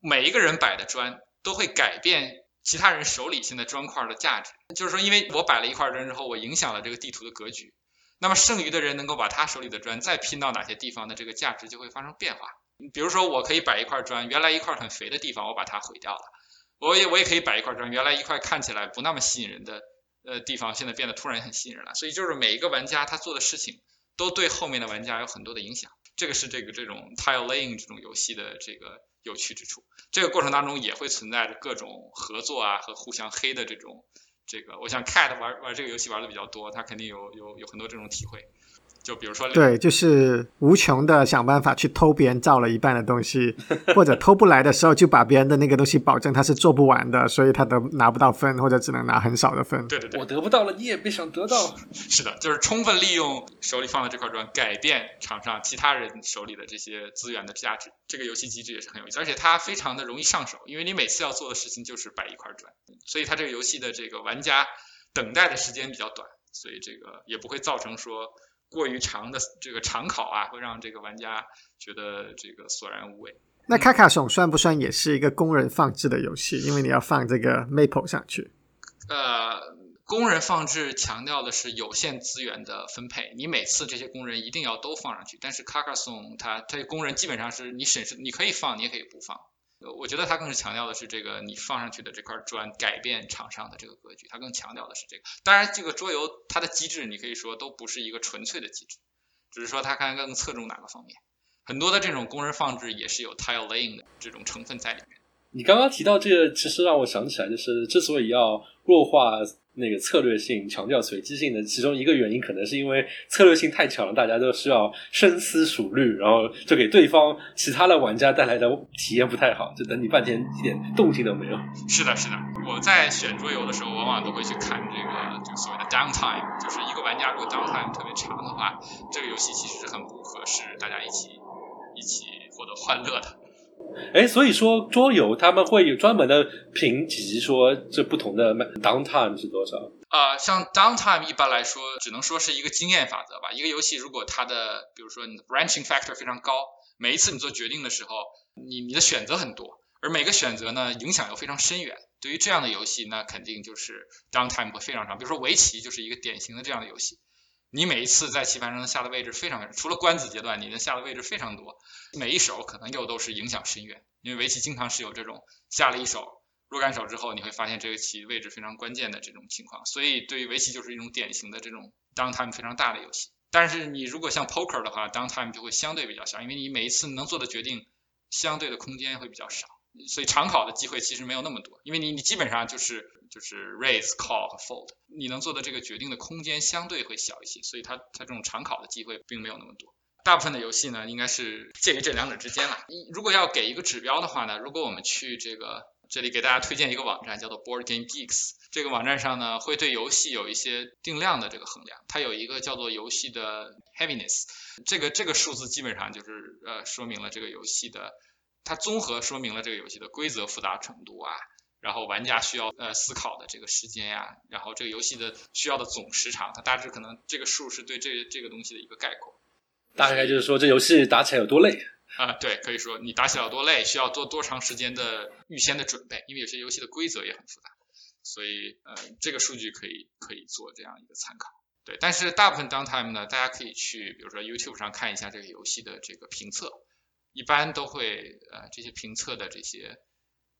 每一个人摆的砖都会改变其他人手里现在砖块的价值。就是说，因为我摆了一块砖之后，我影响了这个地图的格局，那么剩余的人能够把他手里的砖再拼到哪些地方的这个价值就会发生变化。比如说，我可以摆一块砖，原来一块很肥的地方我把它毁掉了，我也我也可以摆一块砖，原来一块看起来不那么吸引人的呃地方，现在变得突然很吸引人了。所以就是每一个玩家他做的事情都对后面的玩家有很多的影响，这个是这个这种 tile laying 这种游戏的这个有趣之处。这个过程当中也会存在着各种合作啊和互相黑的这种这个，我想 Cat 玩玩这个游戏玩的比较多，他肯定有有有很多这种体会。就比如说，对，就是无穷的想办法去偷别人造了一半的东西，或者偷不来的时候就把别人的那个东西保证他是做不完的，所以他都拿不到分，或者只能拿很少的分。对对对我，得不到了，你也别想得到。是的，就是充分利用手里放的这块砖，改变场上其他人手里的这些资源的价值。这个游戏机制也是很有意思，而且它非常的容易上手，因为你每次要做的事情就是摆一块砖，所以它这个游戏的这个玩家等待的时间比较短，所以这个也不会造成说过于长的这个长考啊，会让这个玩家觉得这个索然无味。那卡卡颂算不算也是一个工人放置的游戏？因为你要放这个 Maple 上去。呃，工人放置强调的是有限资源的分配，你每次这些工人一定要都放上去。但是 Carcassonne 它这工人基本上是你审视，你可以放，你也可以不放。我觉得它更是强调的是这个你放上去的这块砖改变场上的这个格局，它更强调的是这个。当然，这个桌游它的机制你可以说都不是一个纯粹的机制，只是说它看更侧重哪个方面。很多的这种工人放置也是有 tile laying 的这种成分在里面。你刚刚提到这个，其实让我想起来，就是之所以要弱化那个策略性，强调随机性的其中一个原因，可能是因为策略性太强了，大家都需要深思熟虑，然后就给对方其他的玩家带来的体验不太好，就等你半天一点动静都没有。是的，是的，我在选桌游的时候，往往都会去看这个就所谓的 downtime，就是一个玩家如果 downtime 特别长的话，这个游戏其实是很不合适大家一起一起获得欢乐的。哎，所以说桌游他们会有专门的评级，说这不同的 downtime 是多少？呃，像 downtime 一般来说，只能说是一个经验法则吧。一个游戏如果它的，比如说你的 branching factor 非常高，每一次你做决定的时候，你你的选择很多，而每个选择呢影响又非常深远。对于这样的游戏，那肯定就是 downtime 会非常长。比如说围棋就是一个典型的这样的游戏，你每一次在棋盘上下的位置非常，除了官子阶段，你的下的位置非常多，每一手可能又都是影响深远。因为围棋经常是有这种下了一手若干手之后，你会发现这个棋位置非常关键的这种情况，所以对于围棋就是一种典型的这种 downtime 非常大的游戏。但是你如果像 poker 的话，downtime 就会相对比较小，因为你每一次能做的决定相对的空间会比较少，所以长考的机会其实没有那么多，因为你你基本上就是就是 raise、call 和 fold，你能做的这个决定的空间相对会小一些，所以它它这种长考的机会并没有那么多。大部分的游戏呢，应该是介于这两者之间了。如果要给一个指标的话呢，如果我们去这个这里给大家推荐一个网站，叫做 Board Game Geeks，这个网站上呢会对游戏有一些定量的这个衡量，它有一个叫做游戏的 heaviness，这个这个数字基本上就是呃说明了这个游戏的，它综合说明了这个游戏的规则复杂程度啊。然后玩家需要呃思考的这个时间呀，然后这个游戏的需要的总时长，它大致可能这个数是对这这个东西的一个概括。大概就是说这游戏打起来有多累。啊，对，可以说你打起来有多累，需要做多长时间的预先的准备，因为有些游戏的规则也很复杂，所以呃，这个数据可以可以做这样一个参考。对，但是大部分 downtime 呢，大家可以去比如说 YouTube 上看一下这个游戏的这个评测，一般都会呃这些评测的这些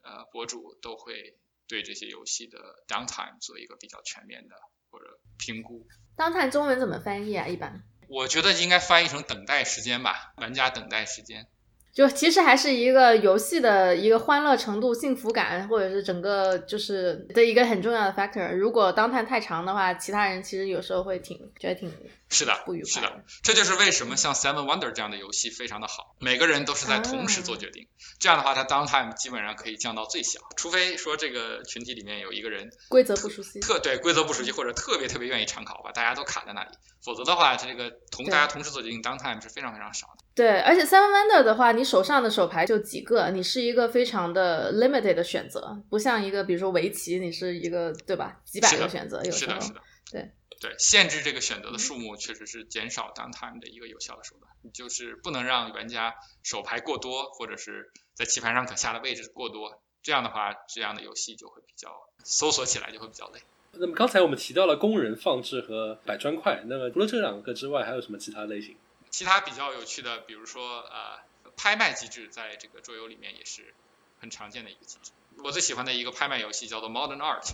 呃博主都会对这些游戏的 downtime 做一个比较全面的或者评估。downtime 中文怎么翻译啊？一般我觉得应该翻译成等待时间吧，玩家等待时间。就其实还是一个游戏的一个欢乐程度、幸福感，或者是整个就是的一个很重要的 factor。如果 downtime 太长的话，其他人其实有时候会挺觉得挺是的，不愉快是的，这就是为什么像 Seven Wonder 这样的游戏非常的好，每个人都是在同时做决定，这样的话，它 downtime 基本上可以降到最小，除非说这个群体里面有一个人规则不熟悉，特对规则不熟悉或者特别特别愿意长考，把大家都卡在那里，否则的话，这个同大家同时做决定 downtime 是非常非常少的。对，而且 Seven Wonder 的话，你手上的手牌就几个，你是一个非常的 limited 的选择，不像一个比如说围棋，你是一个对吧？几百个选择，有时候是的，是的，对。对，限制这个选择的数目确实是减少 downtime 的一个有效的手段。你就是不能让玩家手牌过多，或者是在棋盘上可下的位置过多。这样的话，这样的游戏就会比较搜索起来就会比较累。那么刚才我们提到了工人放置和摆砖块，那么除了这两个之外，还有什么其他类型？其他比较有趣的，比如说呃，拍卖机制在这个桌游里面也是很常见的一个机制。我最喜欢的一个拍卖游戏叫做 Modern Art。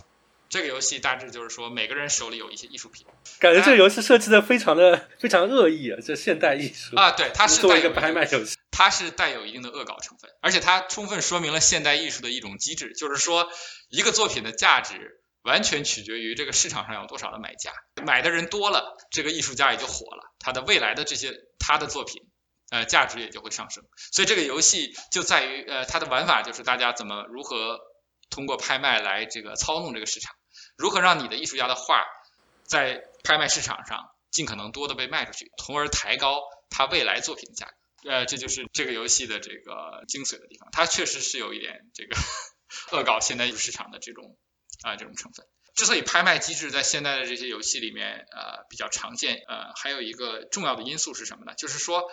这个游戏大致就是说，每个人手里有一些艺术品。感觉这个游戏设计的非常的非常恶意啊！这现代艺术啊，对，它是作为一个拍卖游戏，它是带有一定的恶搞成分，而且它充分说明了现代艺术的一种机制，就是说，一个作品的价值完全取决于这个市场上有多少的买家，买的人多了，这个艺术家也就火了，他的未来的这些他的作品，呃，价值也就会上升。所以这个游戏就在于，呃，它的玩法就是大家怎么如何通过拍卖来这个操纵这个市场。如何让你的艺术家的画在拍卖市场上尽可能多的被卖出去，从而抬高他未来作品的价格？呃，这就是这个游戏的这个精髓的地方。它确实是有一点这个 恶搞现代艺术市场的这种啊这种成分。之所以拍卖机制在现在的这些游戏里面呃比较常见，呃，还有一个重要的因素是什么呢？就是说，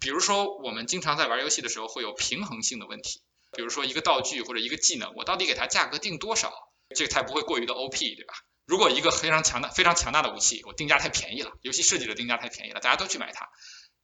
比如说我们经常在玩游戏的时候会有平衡性的问题，比如说一个道具或者一个技能，我到底给它价格定多少？这个才不会过于的 OP，对吧？如果一个非常强大、非常强大的武器，我定价太便宜了，游戏设计的定价太便宜了，大家都去买它，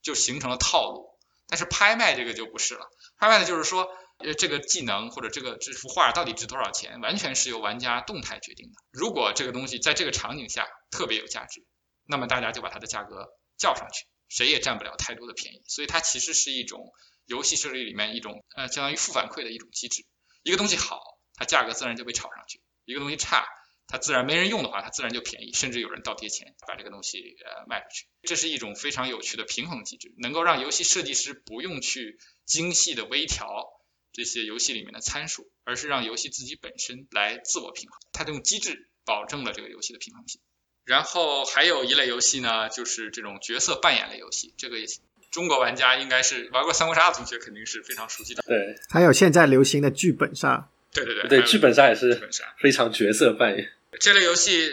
就形成了套路。但是拍卖这个就不是了，拍卖的就是说，呃，这个技能或者这个这幅画到底值多少钱，完全是由玩家动态决定的。如果这个东西在这个场景下特别有价值，那么大家就把它的价格叫上去，谁也占不了太多的便宜。所以它其实是一种游戏设计里面一种呃相当于负反馈的一种机制。一个东西好，它价格自然就被炒上去。一个东西差，它自然没人用的话，它自然就便宜，甚至有人倒贴钱把这个东西呃卖出去。这是一种非常有趣的平衡机制，能够让游戏设计师不用去精细的微调这些游戏里面的参数，而是让游戏自己本身来自我平衡。它这种机制保证了这个游戏的平衡性。然后还有一类游戏呢，就是这种角色扮演类游戏，这个也中国玩家应该是玩过三国杀的同学肯定是非常熟悉的。对，还有现在流行的剧本杀。对对对，对剧本杀也是剧本杀非常角色扮演。这类游戏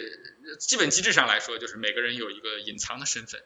基本机制上来说，就是每个人有一个隐藏的身份，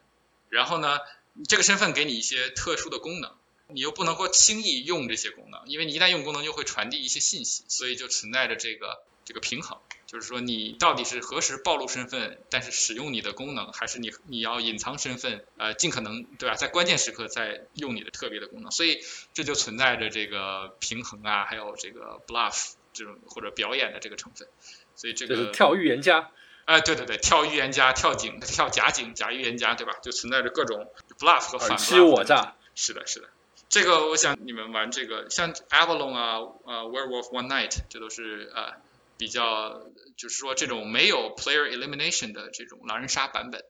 然后呢，这个身份给你一些特殊的功能，你又不能够轻易用这些功能，因为你一旦用功能，就会传递一些信息，所以就存在着这个这个平衡，就是说你到底是何时暴露身份，但是使用你的功能，还是你你要隐藏身份，呃，尽可能对吧，在关键时刻再用你的特别的功能，所以这就存在着这个平衡啊，还有这个 bluff 这种或者表演的这个成分，所以这个跳预言家，哎，对对对，跳预言家、跳警、跳假警、假预言家，对吧？就存在着各种 bluff 和反尔 bluff 虞我诈。是的，是的。这个我想你们玩这个，像 Avalon 啊，呃，Werewolf One Night，这都是呃比较，就是说这种没有 player elimination 的这种狼人杀版本，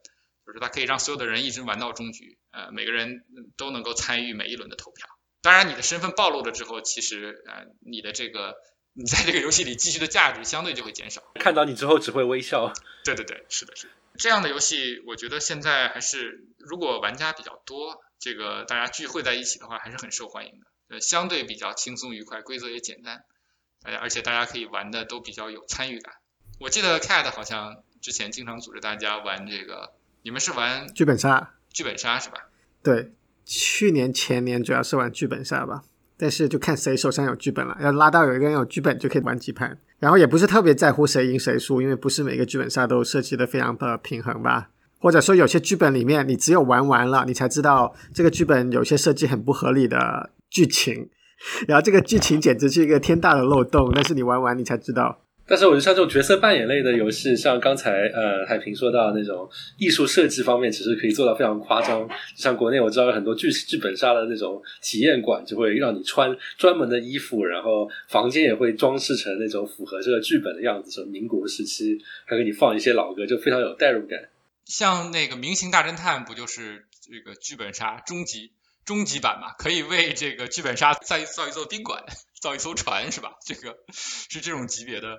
就是它可以让所有的人一直玩到终局，呃，每个人都能够参与每一轮的投票。当然，你的身份暴露了之后，其实呃你的这个你在这个游戏里继续的价值相对就会减少。看到你之后只会微笑。对对对，是的，是的。这样的游戏，我觉得现在还是如果玩家比较多，这个大家聚会在一起的话，还是很受欢迎的。呃，相对比较轻松愉快，规则也简单，大家而且大家可以玩的都比较有参与感。我记得 Cat 好像之前经常组织大家玩这个，你们是玩剧本杀，剧本杀是吧？对，去年前年主要是玩剧本杀吧，但是就看谁手上有剧本了，要拉到有一个人有剧本就可以玩几盘，然后也不是特别在乎谁赢谁输，因为不是每个剧本杀都设计的非常的平衡吧，或者说有些剧本里面你只有玩完了，你才知道这个剧本有些设计很不合理的剧情，然后这个剧情简直是一个天大的漏洞，但是你玩完你才知道。但是我觉得像这种角色扮演类的游戏，像刚才呃海平说到那种艺术设计方面，其实可以做到非常夸张。像国内我知道有很多剧剧本杀的那种体验馆，就会让你穿专门的衣服，然后房间也会装饰成那种符合这个剧本的样子，什么民国时期，还给你放一些老歌，就非常有代入感。像那个《明星大侦探》不就是这个剧本杀终极终极版嘛？可以为这个剧本杀再造一座宾馆，造一艘船是吧？这个是这种级别的。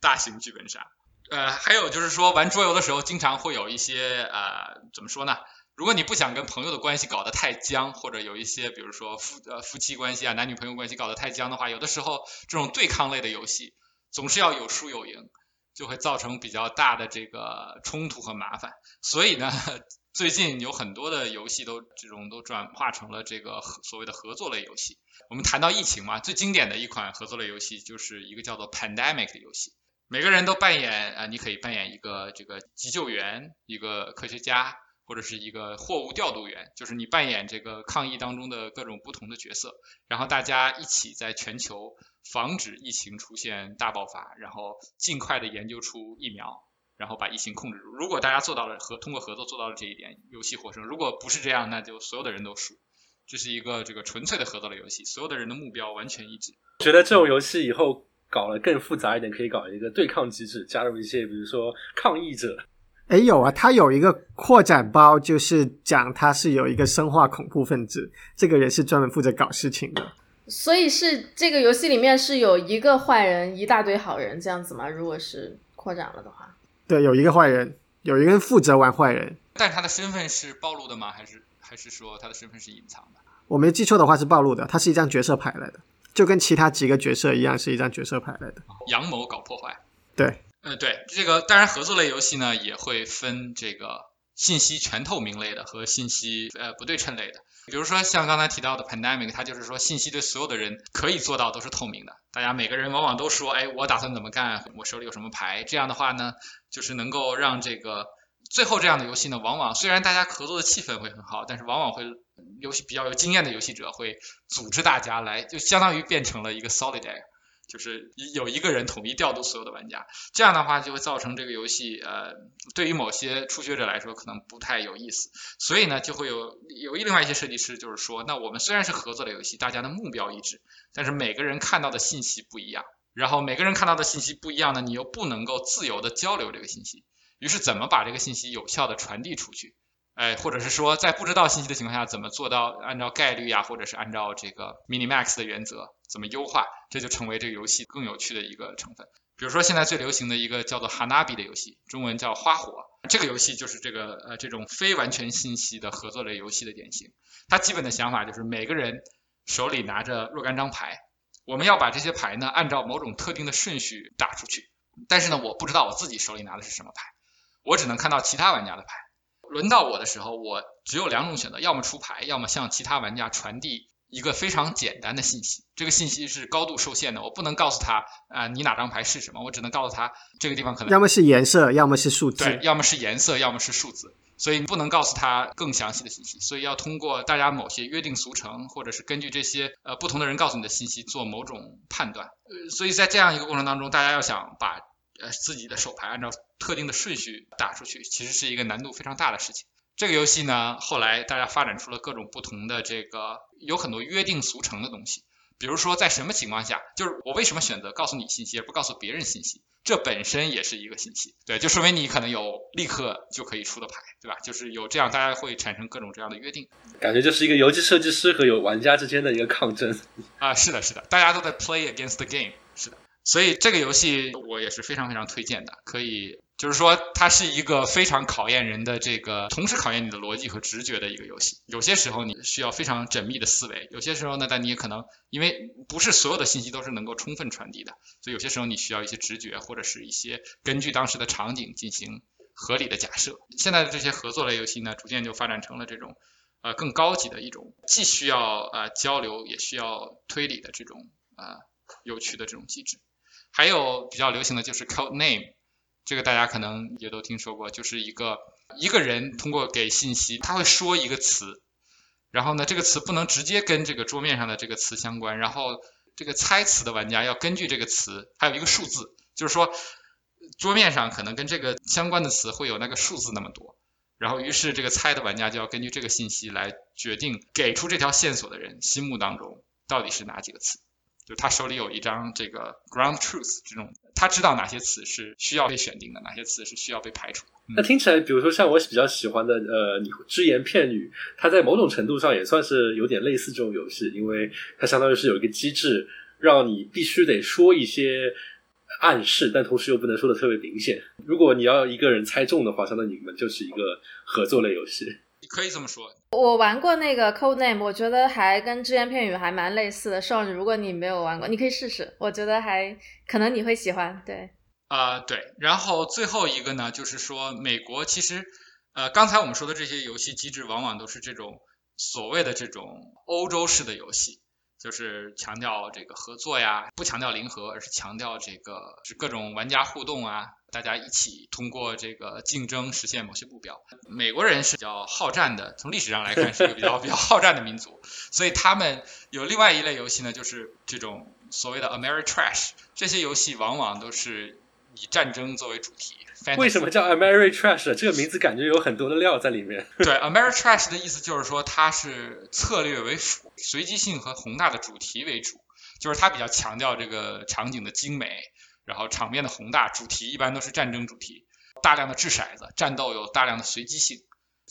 大型剧本杀，呃，还有就是说玩桌游的时候，经常会有一些呃，怎么说呢？如果你不想跟朋友的关系搞得太僵，或者有一些比如说夫呃夫妻关系啊、男女朋友关系搞得太僵的话，有的时候这种对抗类的游戏总是要有输有赢，就会造成比较大的这个冲突和麻烦。所以呢，最近有很多的游戏都这种都转化成了这个所谓的合作类游戏。我们谈到疫情嘛，最经典的一款合作类游戏就是一个叫做 Pandemic 的游戏。每个人都扮演啊，你可以扮演一个这个急救员，一个科学家，或者是一个货物调度员，就是你扮演这个抗疫当中的各种不同的角色，然后大家一起在全球防止疫情出现大爆发，然后尽快的研究出疫苗，然后把疫情控制住。如果大家做到了和通过合作做到了这一点，游戏获胜；如果不是这样，那就所有的人都输。这是一个这个纯粹的合作的游戏，所有的人的目标完全一致。觉得这种游戏以后。搞了更复杂一点，可以搞一个对抗机制，加入一些比如说抗议者。哎，有啊，它有一个扩展包，就是讲它是有一个生化恐怖分子，这个人是专门负责搞事情的。所以是这个游戏里面是有一个坏人，一大堆好人这样子吗？如果是扩展了的话，对，有一个坏人，有一个人负责玩坏人。但他的身份是暴露的吗？还是还是说他的身份是隐藏的？我没记错的话是暴露的，他是一张角色牌来的。就跟其他几个角色一样，是一张角色牌来的。阳谋搞破坏。对，呃，对，这个当然合作类游戏呢也会分这个信息全透明类的和信息呃不对称类的。比如说像刚才提到的 Pandemic，它就是说信息对所有的人可以做到都是透明的。大家每个人往往都说，哎，我打算怎么干，我手里有什么牌。这样的话呢，就是能够让这个最后这样的游戏呢，往往虽然大家合作的气氛会很好，但是往往会。游戏比较有经验的游戏者会组织大家来，就相当于变成了一个 solidaire，就是有一个人统一调度所有的玩家。这样的话就会造成这个游戏，呃，对于某些初学者来说可能不太有意思。所以呢，就会有有另外一些设计师就是说，那我们虽然是合作的游戏，大家的目标一致，但是每个人看到的信息不一样。然后每个人看到的信息不一样呢，你又不能够自由的交流这个信息。于是怎么把这个信息有效的传递出去？哎，或者是说，在不知道信息的情况下，怎么做到按照概率呀，或者是按照这个 minimax 的原则，怎么优化，这就成为这个游戏更有趣的一个成分。比如说，现在最流行的一个叫做 Hanabi 的游戏，中文叫花火，这个游戏就是这个呃这种非完全信息的合作类游戏的典型。它基本的想法就是每个人手里拿着若干张牌，我们要把这些牌呢按照某种特定的顺序打出去。但是呢，我不知道我自己手里拿的是什么牌，我只能看到其他玩家的牌。轮到我的时候，我只有两种选择，要么出牌，要么向其他玩家传递一个非常简单的信息。这个信息是高度受限的，我不能告诉他啊，你哪张牌是什么，我只能告诉他这个地方可能要么是颜色，要么是数字，对，要么是颜色，要么是数字，所以你不能告诉他更详细的信息。所以要通过大家某些约定俗成，或者是根据这些呃不同的人告诉你的信息做某种判断。呃，所以在这样一个过程当中，大家要想把。呃，自己的手牌按照特定的顺序打出去，其实是一个难度非常大的事情。这个游戏呢，后来大家发展出了各种不同的这个，有很多约定俗成的东西。比如说，在什么情况下，就是我为什么选择告诉你信息而不告诉别人信息，这本身也是一个信息。对，就说明你可能有立刻就可以出的牌，对吧？就是有这样，大家会产生各种这样的约定。感觉就是一个游戏设计师和有玩家之间的一个抗争。啊，是的，是的，大家都在 play against the game。是的。所以这个游戏我也是非常非常推荐的，可以就是说它是一个非常考验人的这个，同时考验你的逻辑和直觉的一个游戏。有些时候你需要非常缜密的思维，有些时候呢，但你也可能因为不是所有的信息都是能够充分传递的，所以有些时候你需要一些直觉或者是一些根据当时的场景进行合理的假设。现在的这些合作类游戏呢，逐渐就发展成了这种呃更高级的一种，既需要呃交流也需要推理的这种呃有趣的这种机制。还有比较流行的就是 code name，这个大家可能也都听说过，就是一个一个人通过给信息，他会说一个词，然后呢，这个词不能直接跟这个桌面上的这个词相关，然后这个猜词的玩家要根据这个词，还有一个数字，就是说桌面上可能跟这个相关的词会有那个数字那么多，然后于是这个猜的玩家就要根据这个信息来决定给出这条线索的人心目当中到底是哪几个词。就他手里有一张这个 ground truth 这种，他知道哪些词是需要被选定的，哪些词是需要被排除。那听起来，比如说像我比较喜欢的，呃，你只言片语，它在某种程度上也算是有点类似这种游戏，因为它相当于是有一个机制，让你必须得说一些暗示，但同时又不能说的特别明显。如果你要一个人猜中的话，相当于你们就是一个合作类游戏。可以这么说。我玩过那个 Code Name，我觉得还跟只言片语还蛮类似的。少女，如果你没有玩过，你可以试试，我觉得还可能你会喜欢。对，啊对。然后最后一个呢，就是说美国其实，呃，刚才我们说的这些游戏机制，往往都是这种所谓的这种欧洲式的游戏。就是强调这个合作呀，不强调零和，而是强调这个是各种玩家互动啊，大家一起通过这个竞争实现某些目标。美国人是比较好战的，从历史上来看是一个比较 比较好战的民族，所以他们有另外一类游戏呢，就是这种所谓的 Ameritrash，这些游戏往往都是以战争作为主题。为什么叫 Ameritrash？这个名字感觉有很多的料在里面。对，Ameritrash 的意思就是说它是策略为辅，随机性和宏大的主题为主，就是它比较强调这个场景的精美，然后场面的宏大，主题一般都是战争主题，大量的掷骰子，战斗有大量的随机性。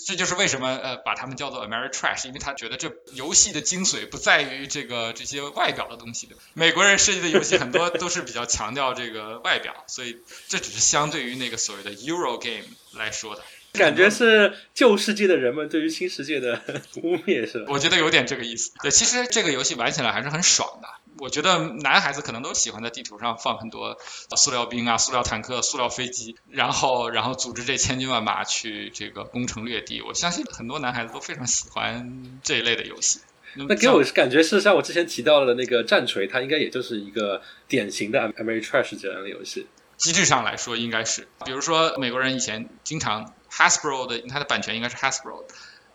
这就是为什么呃把他们叫做 America trash，因为他觉得这游戏的精髓不在于这个这些外表的东西。美国人设计的游戏很多都是比较强调这个外表，所以这只是相对于那个所谓的 Euro Game 来说的。感觉是旧世界的人们对于新世界的 污蔑，是吧？我觉得有点这个意思。对，其实这个游戏玩起来还是很爽的。我觉得男孩子可能都喜欢在地图上放很多塑料兵啊、塑料坦克、塑料飞机，然后然后组织这千军万马去这个攻城略地。我相信很多男孩子都非常喜欢这一类的游戏。那给我感觉是像我之前提到的那个战锤，它应该也就是一个典型的 Ameritrash 这样的游戏。机制上来说应该是，比如说美国人以前经常 Hasbro 的，它的版权应该是 Hasbro，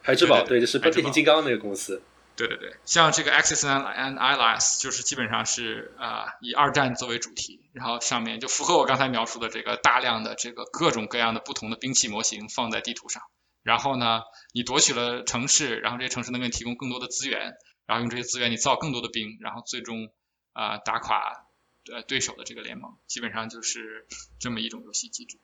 海之宝对，就是变形金刚那个公司。对对对，像这个 Axis and Allies 就是基本上是啊以二战作为主题，然后上面就符合我刚才描述的这个大量的这个各种各样的不同的兵器模型放在地图上，然后呢你夺取了城市，然后这些城市能给你提供更多的资源，然后用这些资源你造更多的兵，然后最终啊打垮呃对手的这个联盟，基本上就是这么一种游戏机制，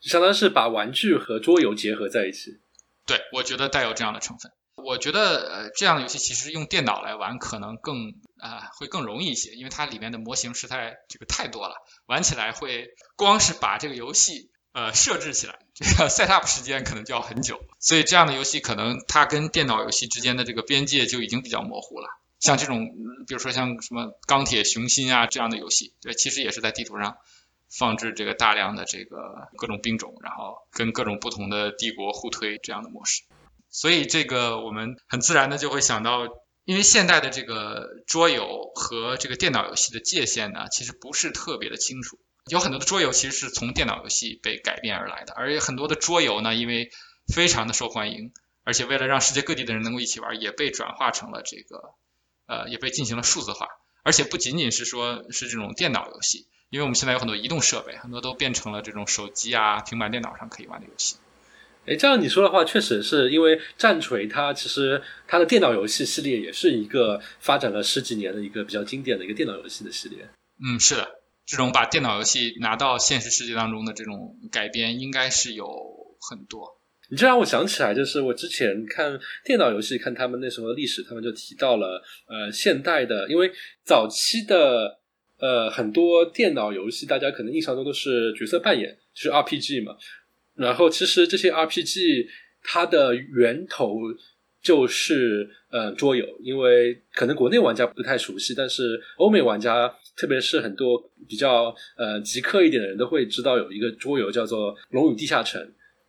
相当于是把玩具和桌游结合在一起。对，我觉得带有这样的成分。我觉得呃这样的游戏其实用电脑来玩可能更啊会更容易一些，因为它里面的模型实在这个太多了，玩起来会光是把这个游戏呃设置起来，这个 set up 时间可能就要很久，所以这样的游戏可能它跟电脑游戏之间的这个边界就已经比较模糊了。像这种比如说像什么钢铁雄心啊这样的游戏，对，其实也是在地图上放置这个大量的这个各种兵种，然后跟各种不同的帝国互推这样的模式。所以这个我们很自然的就会想到，因为现代的这个桌游和这个电脑游戏的界限呢，其实不是特别的清楚。有很多的桌游其实是从电脑游戏被改变而来的，而很多的桌游呢，因为非常的受欢迎，而且为了让世界各地的人能够一起玩，也被转化成了这个，呃，也被进行了数字化。而且不仅仅是说是这种电脑游戏，因为我们现在有很多移动设备，很多都变成了这种手机啊、平板电脑上可以玩的游戏。哎，这样你说的话，确实是因为战锤它其实它的电脑游戏系列也是一个发展了十几年的一个比较经典的一个电脑游戏的系列。嗯，是的，这种把电脑游戏拿到现实世界当中的这种改编，应该是有很多。你这让我想起来，就是我之前看电脑游戏，看他们那时候的历史，他们就提到了呃，现代的，因为早期的呃很多电脑游戏，大家可能印象中都是角色扮演，就是 RPG 嘛。然后，其实这些 RPG 它的源头就是呃桌游，因为可能国内玩家不太熟悉，但是欧美玩家，特别是很多比较呃极客一点的人都会知道有一个桌游叫做《龙与地下城》，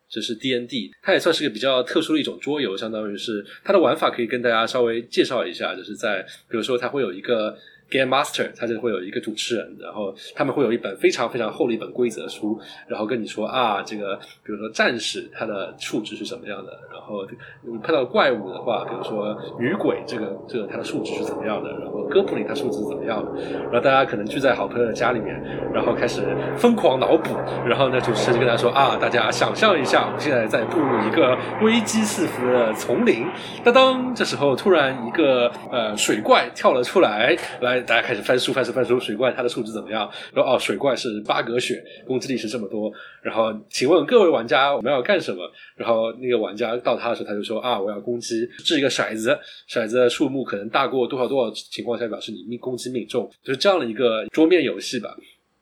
这是 D N D，它也算是个比较特殊的一种桌游，相当于是它的玩法可以跟大家稍微介绍一下，就是在比如说它会有一个 Game Master，他就会有一个主持人，然后他们会有一本非常非常厚的一本规则书，然后跟你说啊，这个比如说战士他的数值是什么样的，然后你碰到怪物的话，比如说女鬼这个这个它的数值是怎么样的，然后哥布林他数值是怎么样的，然后大家可能聚在好朋友的家里面，然后开始疯狂脑补，然后呢主持人就跟他说啊，大家想象一下，我们现在在步入一个危机四伏的丛林，当当，这时候突然一个呃水怪跳了出来，来。大家开始翻书，翻书，翻书。水怪它的数值怎么样？说哦，水怪是八格血，攻击力是这么多。然后，请问各位玩家，我们要干什么？然后那个玩家到他的时候，他就说啊，我要攻击，掷一个骰子，骰子的数目可能大过多少多少情况下，表示你命攻击命中，就是这样的一个桌面游戏吧。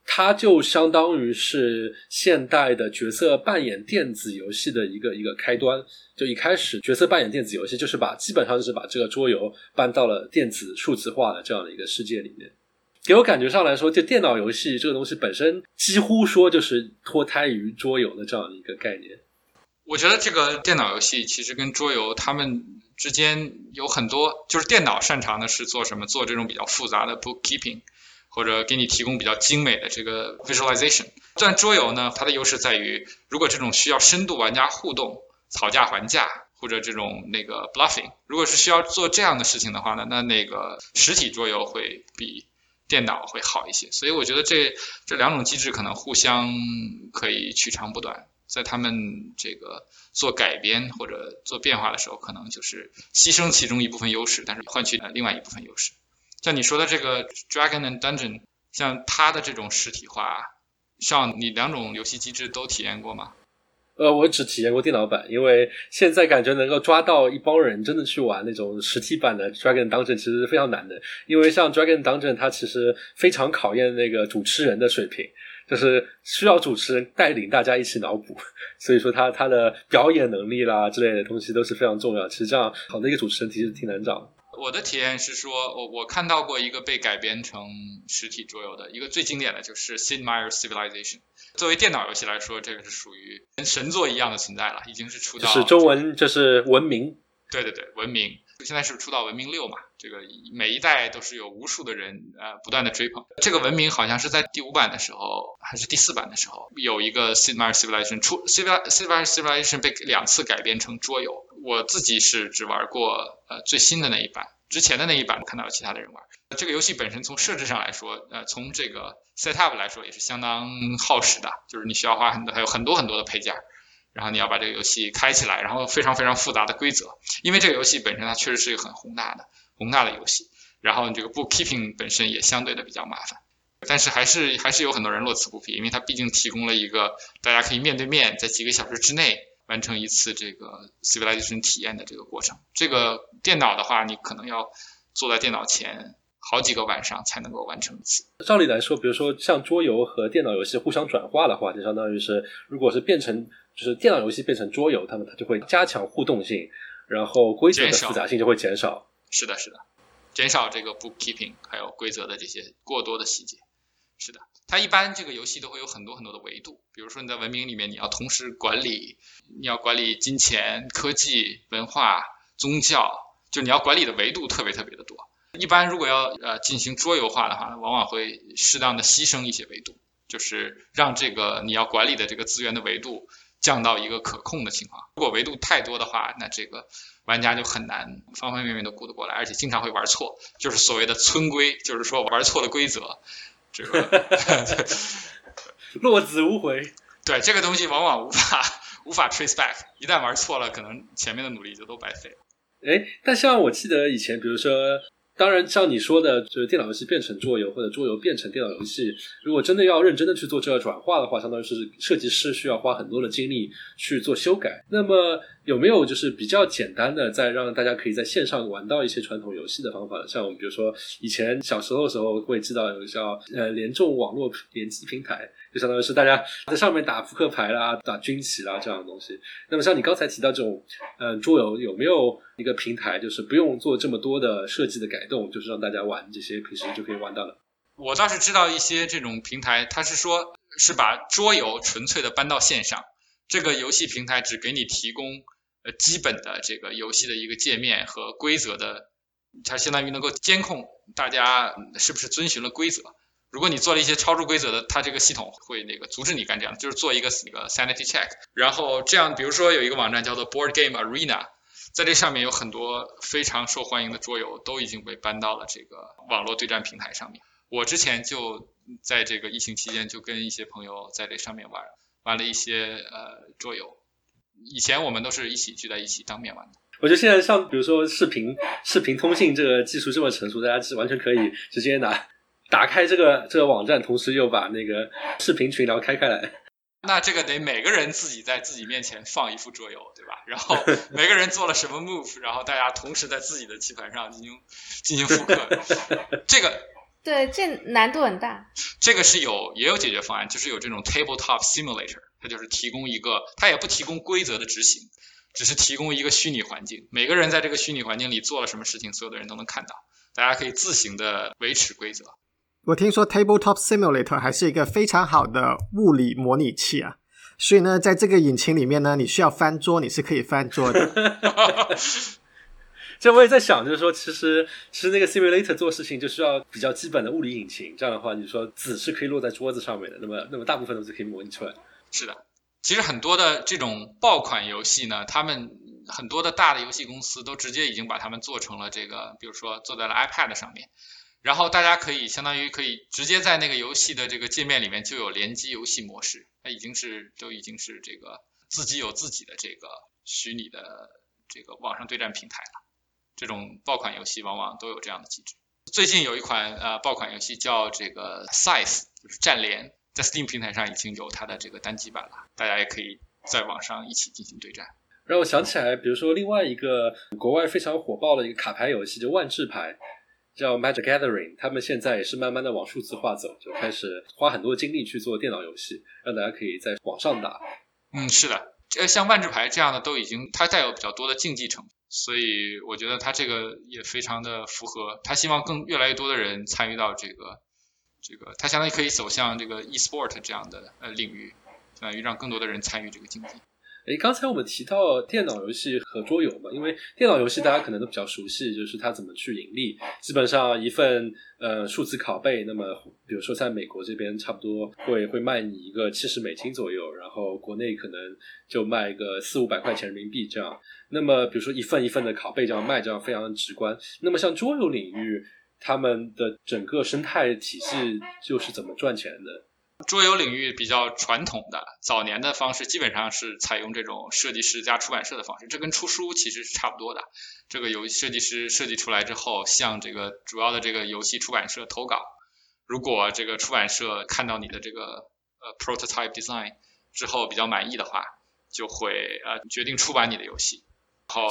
它就相当于是现代的角色扮演电子游戏的一个一个开端。就一开始角色扮演电子游戏，就是把基本上就是把这个桌游搬到了电子数字化的这样的一个世界里面。给我感觉上来说，就电脑游戏这个东西本身，几乎说就是脱胎于桌游的这样的一个概念。我觉得这个电脑游戏其实跟桌游它们之间有很多，就是电脑擅长的是做什么？做这种比较复杂的 bookkeeping。或者给你提供比较精美的这个 visualization。但桌游呢，它的优势在于，如果这种需要深度玩家互动、讨价还价或者这种那个 bluffing，如果是需要做这样的事情的话呢，那那个实体桌游会比电脑会好一些。所以我觉得这这两种机制可能互相可以取长补短，在他们这个做改编或者做变化的时候，可能就是牺牲其中一部分优势，但是换取了另外一部分优势。像你说的这个 Dragon and Dungeon，像它的这种实体化，像你两种游戏机制都体验过吗？呃，我只体验过电脑版，因为现在感觉能够抓到一帮人真的去玩那种实体版的 Dragon Dungeon，其实是非常难的。因为像 Dragon Dungeon，它其实非常考验那个主持人的水平，就是需要主持人带领大家一起脑补，所以说他他的表演能力啦之类的东西都是非常重要。其实这样好的一个主持人其实挺难找的。我的体验是说，我我看到过一个被改编成实体桌游的一个最经典的就是 Sid Meier's Civilization。作为电脑游戏来说，这个是属于跟神作一样的存在了，已经是出到是中文就是文明。对对对，文明现在是出到文明六嘛？这个每一代都是有无数的人呃不断的追捧。这个文明好像是在第五版的时候还是第四版的时候，有一个 Sid Meier's Civilization 出 Meier's Civilization 被两次改编成桌游。我自己是只玩过呃最新的那一版，之前的那一版看到有其他的人玩。这个游戏本身从设置上来说，呃，从这个 set up 来说也是相当耗时的，就是你需要花很多，还有很多很多的配件，然后你要把这个游戏开起来，然后非常非常复杂的规则，因为这个游戏本身它确实是一个很宏大的宏大的游戏，然后你这个 bookkeeping 本身也相对的比较麻烦，但是还是还是有很多人乐此不疲，因为它毕竟提供了一个大家可以面对面在几个小时之内。完成一次这个 civilization 体验的这个过程，这个电脑的话，你可能要坐在电脑前好几个晚上才能够完成一次。照理来说，比如说像桌游和电脑游戏互相转化的话，就相当于是，如果是变成就是电脑游戏变成桌游，他们它就会加强互动性，然后规则的复杂性就会减少。是的，是的，减少这个 bookkeeping 还有规则的这些过多的细节。是的。它一般这个游戏都会有很多很多的维度，比如说你在文明里面，你要同时管理，你要管理金钱、科技、文化、宗教，就你要管理的维度特别特别的多。一般如果要呃进行桌游化的话，往往会适当的牺牲一些维度，就是让这个你要管理的这个资源的维度降到一个可控的情况。如果维度太多的话，那这个玩家就很难方方面面都顾得过来，而且经常会玩错，就是所谓的村规，就是说玩错了规则。这个 落子无悔，对这个东西往往无法无法 trace back，一旦玩错了，可能前面的努力就都白费了。哎，但像我记得以前，比如说。当然，像你说的，就是电脑游戏变成桌游，或者桌游变成电脑游戏，如果真的要认真的去做这个转化的话，相当于是设计师需要花很多的精力去做修改。那么有没有就是比较简单的，在让大家可以在线上玩到一些传统游戏的方法？像我们比如说以前小时候的时候会知道有叫呃联众网络联机平台。就相当于是大家在上面打扑克牌啦、打军旗啦这样的东西。那么像你刚才提到这种，嗯，桌游有没有一个平台，就是不用做这么多的设计的改动，就是让大家玩这些平时就可以玩到的？我倒是知道一些这种平台，它是说是把桌游纯粹的搬到线上，这个游戏平台只给你提供呃基本的这个游戏的一个界面和规则的它相当于能够监控大家是不是遵循了规则。如果你做了一些超出规则的，它这个系统会那个阻止你干这样，就是做一个那个 sanity check。然后这样，比如说有一个网站叫做 Board Game Arena，在这上面有很多非常受欢迎的桌游都已经被搬到了这个网络对战平台上面。我之前就在这个疫情期间就跟一些朋友在这上面玩玩了一些呃桌游。以前我们都是一起聚在一起当面玩的。我觉得现在像比如说视频视频通信这个技术这么成熟，大家是完全可以直接拿打开这个这个网站，同时又把那个视频群聊开开来。那这个得每个人自己在自己面前放一副桌游，对吧？然后每个人做了什么 move，然后大家同时在自己的棋盘上进行进行复刻。这个对，这难度很大。这个是有也有解决方案，就是有这种 tabletop simulator，它就是提供一个，它也不提供规则的执行。只是提供一个虚拟环境，每个人在这个虚拟环境里做了什么事情，所有的人都能看到，大家可以自行的维持规则。我听说 Tabletop Simulator 还是一个非常好的物理模拟器啊，所以呢，在这个引擎里面呢，你需要翻桌，你是可以翻桌的。这我也在想，就是说，其实其实那个 Simulator 做事情就需要比较基本的物理引擎，这样的话，你说子是可以落在桌子上面的，那么那么大部分都是可以模拟出来。是的。其实很多的这种爆款游戏呢，他们很多的大的游戏公司都直接已经把它们做成了这个，比如说做在了 iPad 上面，然后大家可以相当于可以直接在那个游戏的这个界面里面就有联机游戏模式，它已经是都已经是这个自己有自己的这个虚拟的这个网上对战平台了。这种爆款游戏往往都有这样的机制。最近有一款呃爆款游戏叫这个 Size，就是战联。在 Steam 平台上已经有它的这个单机版了，大家也可以在网上一起进行对战。让我想起来，比如说另外一个国外非常火爆的一个卡牌游戏，就万智牌，叫 Magic Gathering。他们现在也是慢慢的往数字化走，就开始花很多精力去做电脑游戏，让大家可以在网上打。嗯，是的，呃，像万智牌这样的都已经它带有比较多的竞技成分，所以我觉得它这个也非常的符合，他希望更越来越多的人参与到这个。这个它相当于可以走向这个 e-sport 这样的呃领域，相当于让更多的人参与这个竞技。诶，刚才我们提到电脑游戏和桌游嘛，因为电脑游戏大家可能都比较熟悉，就是它怎么去盈利。基本上一份呃数字拷贝，那么比如说在美国这边差不多会会卖你一个七十美金左右，然后国内可能就卖个四五百块钱人民币这样。那么比如说一份一份的拷贝这样卖，这样非常直观。那么像桌游领域。他们的整个生态体系就是怎么赚钱的？桌游领域比较传统的早年的方式，基本上是采用这种设计师加出版社的方式，这跟出书其实是差不多的。这个游戏设计师设计出来之后，向这个主要的这个游戏出版社投稿，如果这个出版社看到你的这个呃 prototype design 之后比较满意的话，就会呃决定出版你的游戏。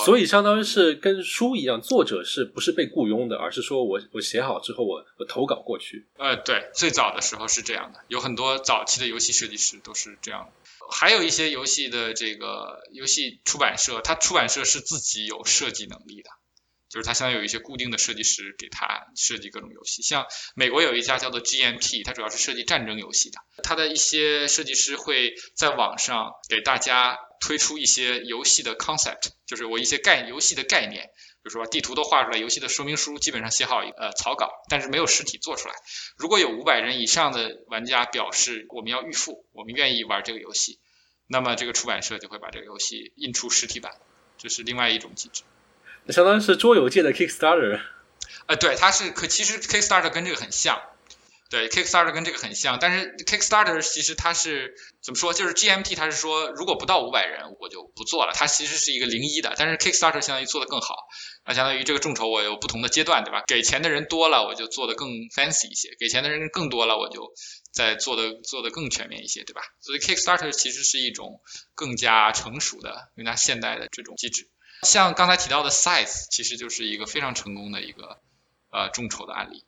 所以相当于是跟书一样，作者是不是被雇佣的，而是说我我写好之后，我我投稿过去。呃，对，最早的时候是这样的，有很多早期的游戏设计师都是这样。还有一些游戏的这个游戏出版社，它出版社是自己有设计能力的，就是它相当于有一些固定的设计师给他设计各种游戏。像美国有一家叫做 GMT，它主要是设计战争游戏的，它的一些设计师会在网上给大家。推出一些游戏的 concept，就是我一些概游戏的概念，比如说地图都画出来，游戏的说明书基本上写好呃草稿，但是没有实体做出来。如果有五百人以上的玩家表示我们要预付，我们愿意玩这个游戏，那么这个出版社就会把这个游戏印出实体版，这是另外一种机制。相当于是桌游界的 Kickstarter。呃，对，它是可其实 Kickstarter 跟这个很像。对，Kickstarter 跟这个很像，但是 Kickstarter 其实它是怎么说？就是 GMT 它是说，如果不到五百人，我就不做了。它其实是一个零一的，但是 Kickstarter 相当于做的更好。那相当于这个众筹我有不同的阶段，对吧？给钱的人多了，我就做的更 fancy 一些；给钱的人更多了，我就在做的做的更全面一些，对吧？所以 Kickstarter 其实是一种更加成熟的、更加现代的这种机制。像刚才提到的 Size，其实就是一个非常成功的一个呃众筹的案例。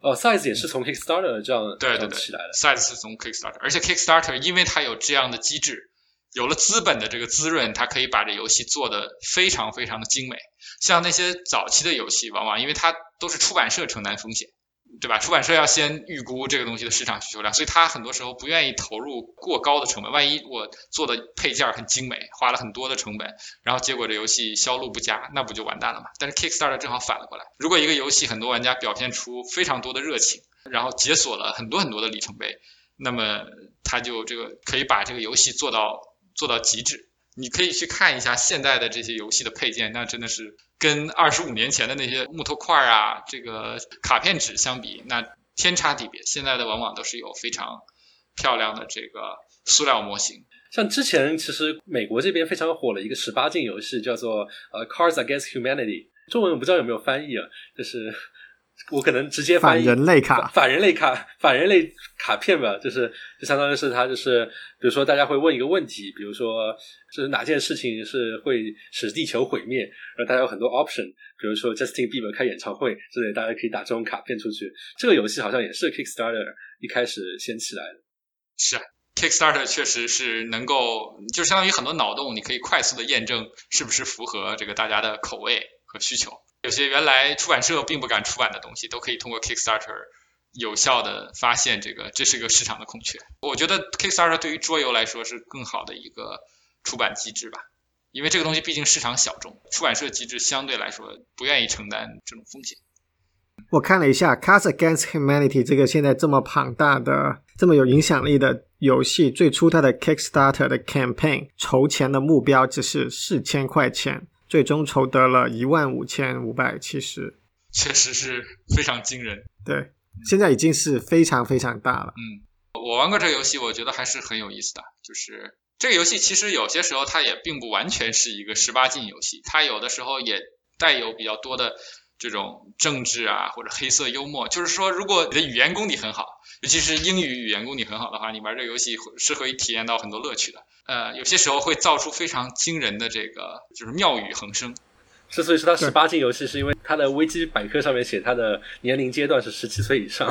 哦，Size 也是从 Kickstarter 这样对对对起来的。Size 是从 Kickstarter，而且 Kickstarter 因为它有这样的机制，有了资本的这个滋润，它可以把这游戏做的非常非常的精美。像那些早期的游戏，往往因为它都是出版社承担风险，对吧？出版社要先预估这个东西的市场需求量，所以他很多时候不愿意投入过高的成本。万一我做的配件很精美，花了很多的成本，然后结果这游戏销路不佳，那不就完蛋了吗？但是 Kickstarter 正好反了过来，如果一个游戏很多玩家表现出非常多的热情，然后解锁了很多很多的里程碑，那么他就这个可以把这个游戏做到做到极致。你可以去看一下现在的这些游戏的配件，那真的是跟二十五年前的那些木头块啊、这个卡片纸相比，那天差地别。现在的往往都是有非常漂亮的这个塑料模型。像之前其实美国这边非常火的一个十八禁游戏叫做呃《Cars Against Humanity》，中文我不知道有没有翻译啊，就是。我可能直接翻译反人类卡，反人类卡，反人类卡片吧，就是就相当于是它就是，比如说大家会问一个问题，比如说就是哪件事情是会使地球毁灭，然后大家有很多 option，比如说 Justin Bieber 开演唱会之类，大家可以打这种卡片出去。这个游戏好像也是 Kickstarter 一开始先起来的。是啊，Kickstarter 确实是能够，就相当于很多脑洞，你可以快速的验证是不是符合这个大家的口味和需求。有些原来出版社并不敢出版的东西，都可以通过 Kickstarter 有效的发现这个，这是一个市场的空缺。我觉得 Kickstarter 对于桌游来说是更好的一个出版机制吧，因为这个东西毕竟市场小众，出版社机制相对来说不愿意承担这种风险。我看了一下《Cards Against Humanity》这个现在这么庞大的、这么有影响力的游戏，最初它的 Kickstarter 的 campaign 筹钱的目标只是四千块钱。最终筹得了一万五千五百七十，确实是非常惊人。对，现在已经是非常非常大了。嗯，我玩过这个游戏，我觉得还是很有意思的。就是这个游戏其实有些时候它也并不完全是一个十八禁游戏，它有的时候也带有比较多的。这种政治啊，或者黑色幽默，就是说，如果你的语言功底很好，尤其是英语语言功底很好的话，你玩这个游戏是可以体验到很多乐趣的。呃，有些时候会造出非常惊人的这个，就是妙语横生。之所以说它十八禁游戏，是因为它的危机百科上面写它的年龄阶段是十七岁以上。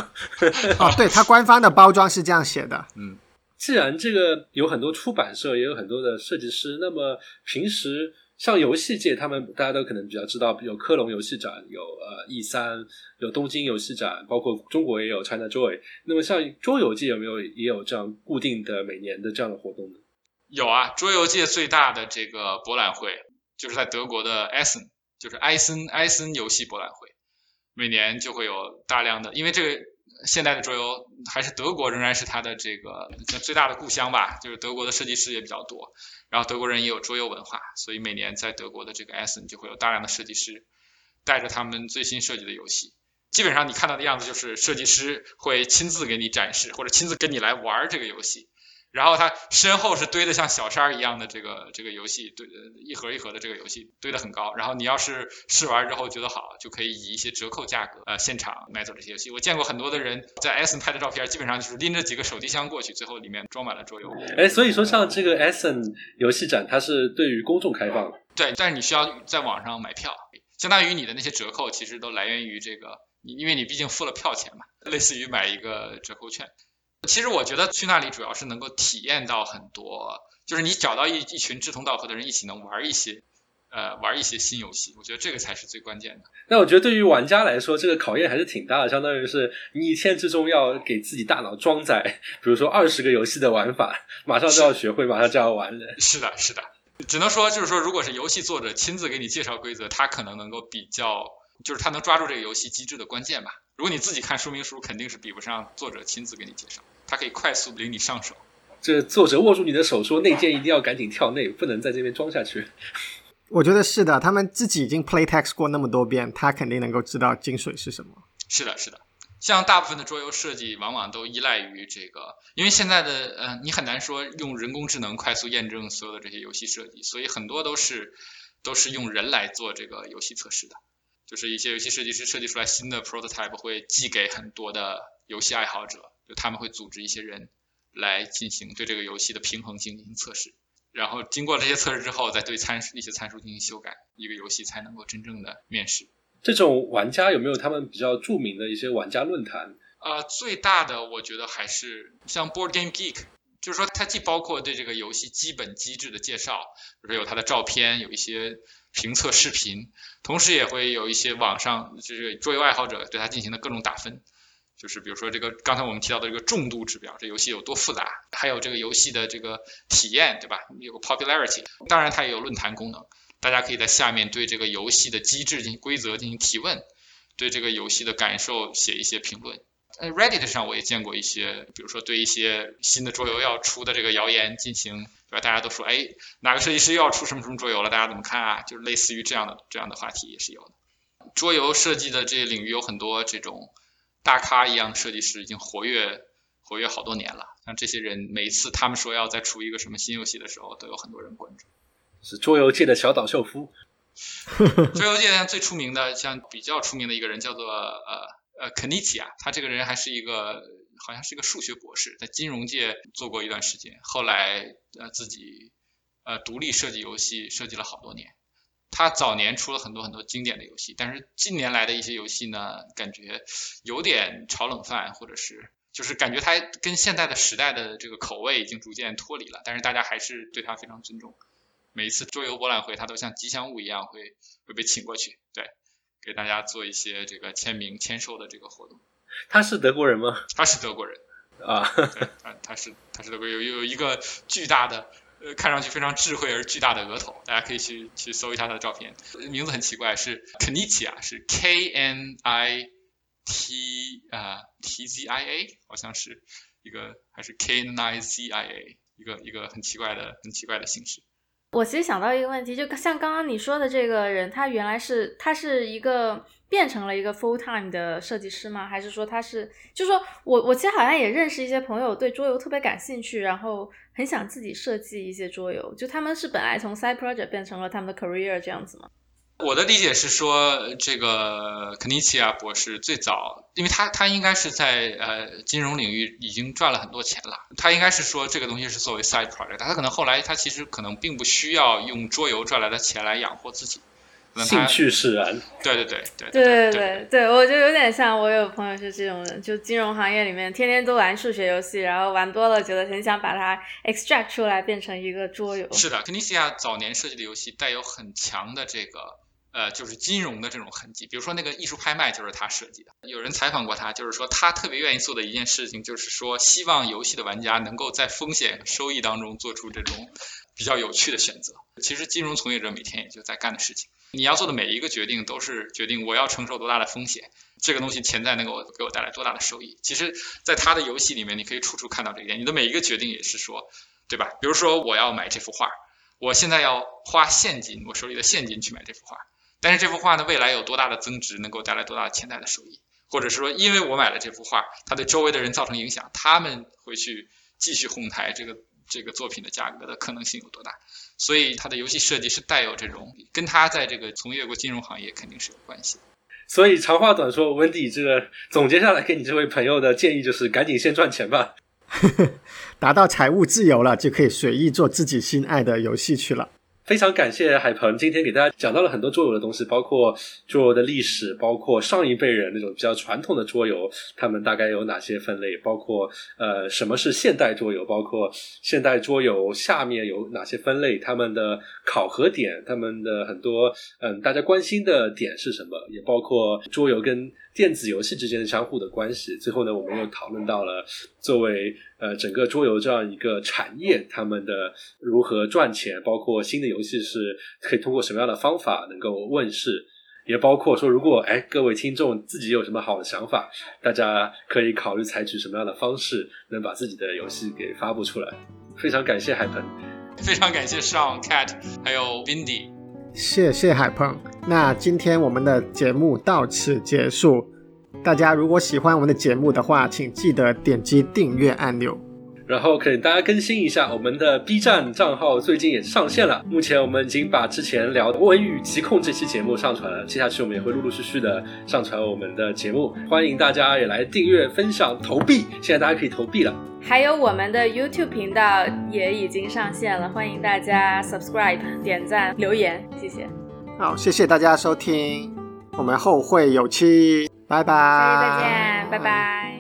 哦，对，它官方的包装是这样写的。嗯，既然这个有很多出版社，也有很多的设计师，那么平时。像游戏界，他们大家都可能比较知道，有科隆游戏展，有呃 E 三，有东京游戏展，包括中国也有 China Joy。那么像桌游界有没有也有这样固定的每年的这样的活动呢？有啊，桌游界最大的这个博览会就是在德国的埃森，就是埃森埃森游戏博览会，每年就会有大量的，因为这个。现代的桌游还是德国仍然是它的这个最大的故乡吧，就是德国的设计师也比较多，然后德国人也有桌游文化，所以每年在德国的这个 Essen 就会有大量的设计师带着他们最新设计的游戏，基本上你看到的样子就是设计师会亲自给你展示或者亲自跟你来玩这个游戏。然后它身后是堆的像小山一样的这个这个游戏，堆一盒一盒的这个游戏堆得很高。然后你要是试玩之后觉得好，就可以以一些折扣价格呃现场买走这些游戏。我见过很多的人在 Essen 拍的照片，基本上就是拎着几个手提箱过去，最后里面装满了桌游。哎，所以说像这个 Essen 游戏展，它是对于公众开放的。对，但是你需要在网上买票，相当于你的那些折扣其实都来源于这个，因为你毕竟付了票钱嘛，类似于买一个折扣券。其实我觉得去那里主要是能够体验到很多，就是你找到一一群志同道合的人一起能玩一些，呃，玩一些新游戏，我觉得这个才是最关键的。那我觉得对于玩家来说，这个考验还是挺大的，相当于是你一天之中要给自己大脑装载，比如说二十个游戏的玩法，马上就要学会，马上就要玩的。是的，是的，只能说就是说，如果是游戏作者亲自给你介绍规则，他可能能够比较，就是他能抓住这个游戏机制的关键吧。如果你自己看说明书，肯定是比不上作者亲自给你介绍。他可以快速领你上手。这作者握住你的手说：“内建一定要赶紧跳内，不能在这边装下去。”我觉得是的，他们自己已经 play text 过那么多遍，他肯定能够知道精髓是什么。是的，是的。像大部分的桌游设计，往往都依赖于这个，因为现在的呃，你很难说用人工智能快速验证所有的这些游戏设计，所以很多都是都是用人来做这个游戏测试的。就是一些游戏设计师设计出来新的 prototype 会寄给很多的游戏爱好者，就他们会组织一些人来进行对这个游戏的平衡性进行测试，然后经过这些测试之后，再对参数一些参数进行修改，一个游戏才能够真正的面世。这种玩家有没有他们比较著名的一些玩家论坛？啊，最大的我觉得还是像 Board Game Geek。就是说，它既包括对这个游戏基本机制的介绍，比如说有它的照片，有一些评测视频，同时也会有一些网上就是桌游爱好者对它进行的各种打分。就是比如说这个刚才我们提到的这个重度指标，这游戏有多复杂，还有这个游戏的这个体验，对吧？有个 popularity，当然它也有论坛功能，大家可以在下面对这个游戏的机制进行规则进行提问，对这个游戏的感受写一些评论。呃，Reddit 上我也见过一些，比如说对一些新的桌游要出的这个谣言进行，对吧？大家都说，哎，哪个设计师又要出什么什么桌游了？大家怎么看啊？就是类似于这样的这样的话题也是有的。桌游设计的这些领域有很多这种。大咖一样的设计师已经活跃活跃好多年了，像这些人，每一次他们说要再出一个什么新游戏的时候，都有很多人关注。是桌游界的小岛秀夫。桌游界最出名的，像比较出名的一个人叫做呃呃肯尼奇啊，他这个人还是一个好像是一个数学博士，在金融界做过一段时间，后来呃自己呃独立设计游戏，设计了好多年。他早年出了很多很多经典的游戏，但是近年来的一些游戏呢，感觉有点炒冷饭，或者是就是感觉他跟现在的时代的这个口味已经逐渐脱离了。但是大家还是对他非常尊重。每一次桌游博览会，他都像吉祥物一样会会被请过去，对，给大家做一些这个签名签售的这个活动。他是德国人吗？他是德国人 啊，他他是他是德国有有一个巨大的。呃，看上去非常智慧而巨大的额头，大家可以去去搜一下他的照片。名字很奇怪，是肯尼奇啊，是 K N I T 啊 T Z I A，好像是一个还是 K N I Z I A，一个一个很奇怪的很奇怪的形式。我其实想到一个问题，就像刚刚你说的这个人，他原来是他是一个。变成了一个 full time 的设计师吗？还是说他是？就说我我其实好像也认识一些朋友，对桌游特别感兴趣，然后很想自己设计一些桌游。就他们是本来从 side project 变成了他们的 career 这样子吗？我的理解是说，这个肯尼奇亚博士最早，因为他他应该是在呃金融领域已经赚了很多钱了，他应该是说这个东西是作为 side project，他可能后来他其实可能并不需要用桌游赚来的钱来养活自己。兴趣使然，对对对对对对对对，我就有点像我有朋友是这种人，就金融行业里面天天都玩数学游戏，然后玩多了觉得很想把它 extract 出来变成一个桌游。是的，肯尼西亚早年设计的游戏带有很强的这个呃，就是金融的这种痕迹，比如说那个艺术拍卖就是他设计的。有人采访过他，就是说他特别愿意做的一件事情，就是说希望游戏的玩家能够在风险收益当中做出这种比较有趣的选择。其实金融从业者每天也就在干的事情。你要做的每一个决定都是决定我要承受多大的风险，这个东西潜在能够给我带来多大的收益。其实，在他的游戏里面，你可以处处看到这一点。你的每一个决定也是说，对吧？比如说，我要买这幅画，我现在要花现金，我手里的现金去买这幅画。但是这幅画呢，未来有多大的增值，能够带来多大的潜在的收益？或者是说，因为我买了这幅画，它对周围的人造成影响，他们会去继续哄抬这个这个作品的价格的可能性有多大？所以他的游戏设计是带有这种，跟他在这个从业过金融行业肯定是有关系。所以长话短说，温迪这个总结下来给你这位朋友的建议就是，赶紧先赚钱吧，达到财务自由了，就可以随意做自己心爱的游戏去了。非常感谢海鹏今天给大家讲到了很多桌游的东西，包括桌游的历史，包括上一辈人那种比较传统的桌游，他们大概有哪些分类，包括呃什么是现代桌游，包括现代桌游下面有哪些分类，他们的考核点，他们的很多嗯大家关心的点是什么，也包括桌游跟。电子游戏之间的相互的关系，最后呢，我们又讨论到了作为呃整个桌游这样一个产业，他们的如何赚钱，包括新的游戏是可以通过什么样的方法能够问世，也包括说如果哎各位听众自己有什么好的想法，大家可以考虑采取什么样的方式能把自己的游戏给发布出来。非常感谢海鹏，非常感谢上 Cat 还有 Windy。谢谢海鹏，那今天我们的节目到此结束。大家如果喜欢我们的节目的话，请记得点击订阅按钮。然后可以大家更新一下我们的 B 站账号，最近也上线了。目前我们已经把之前聊的《文语疾控》这期节目上传了，接下去我们也会陆陆续续的上传我们的节目，欢迎大家也来订阅、分享、投币。现在大家可以投币了。还有我们的 YouTube 频道也已经上线了，欢迎大家 subscribe、点赞、留言，谢谢。好，谢谢大家收听，我们后会有期，拜拜。下期再见，拜拜。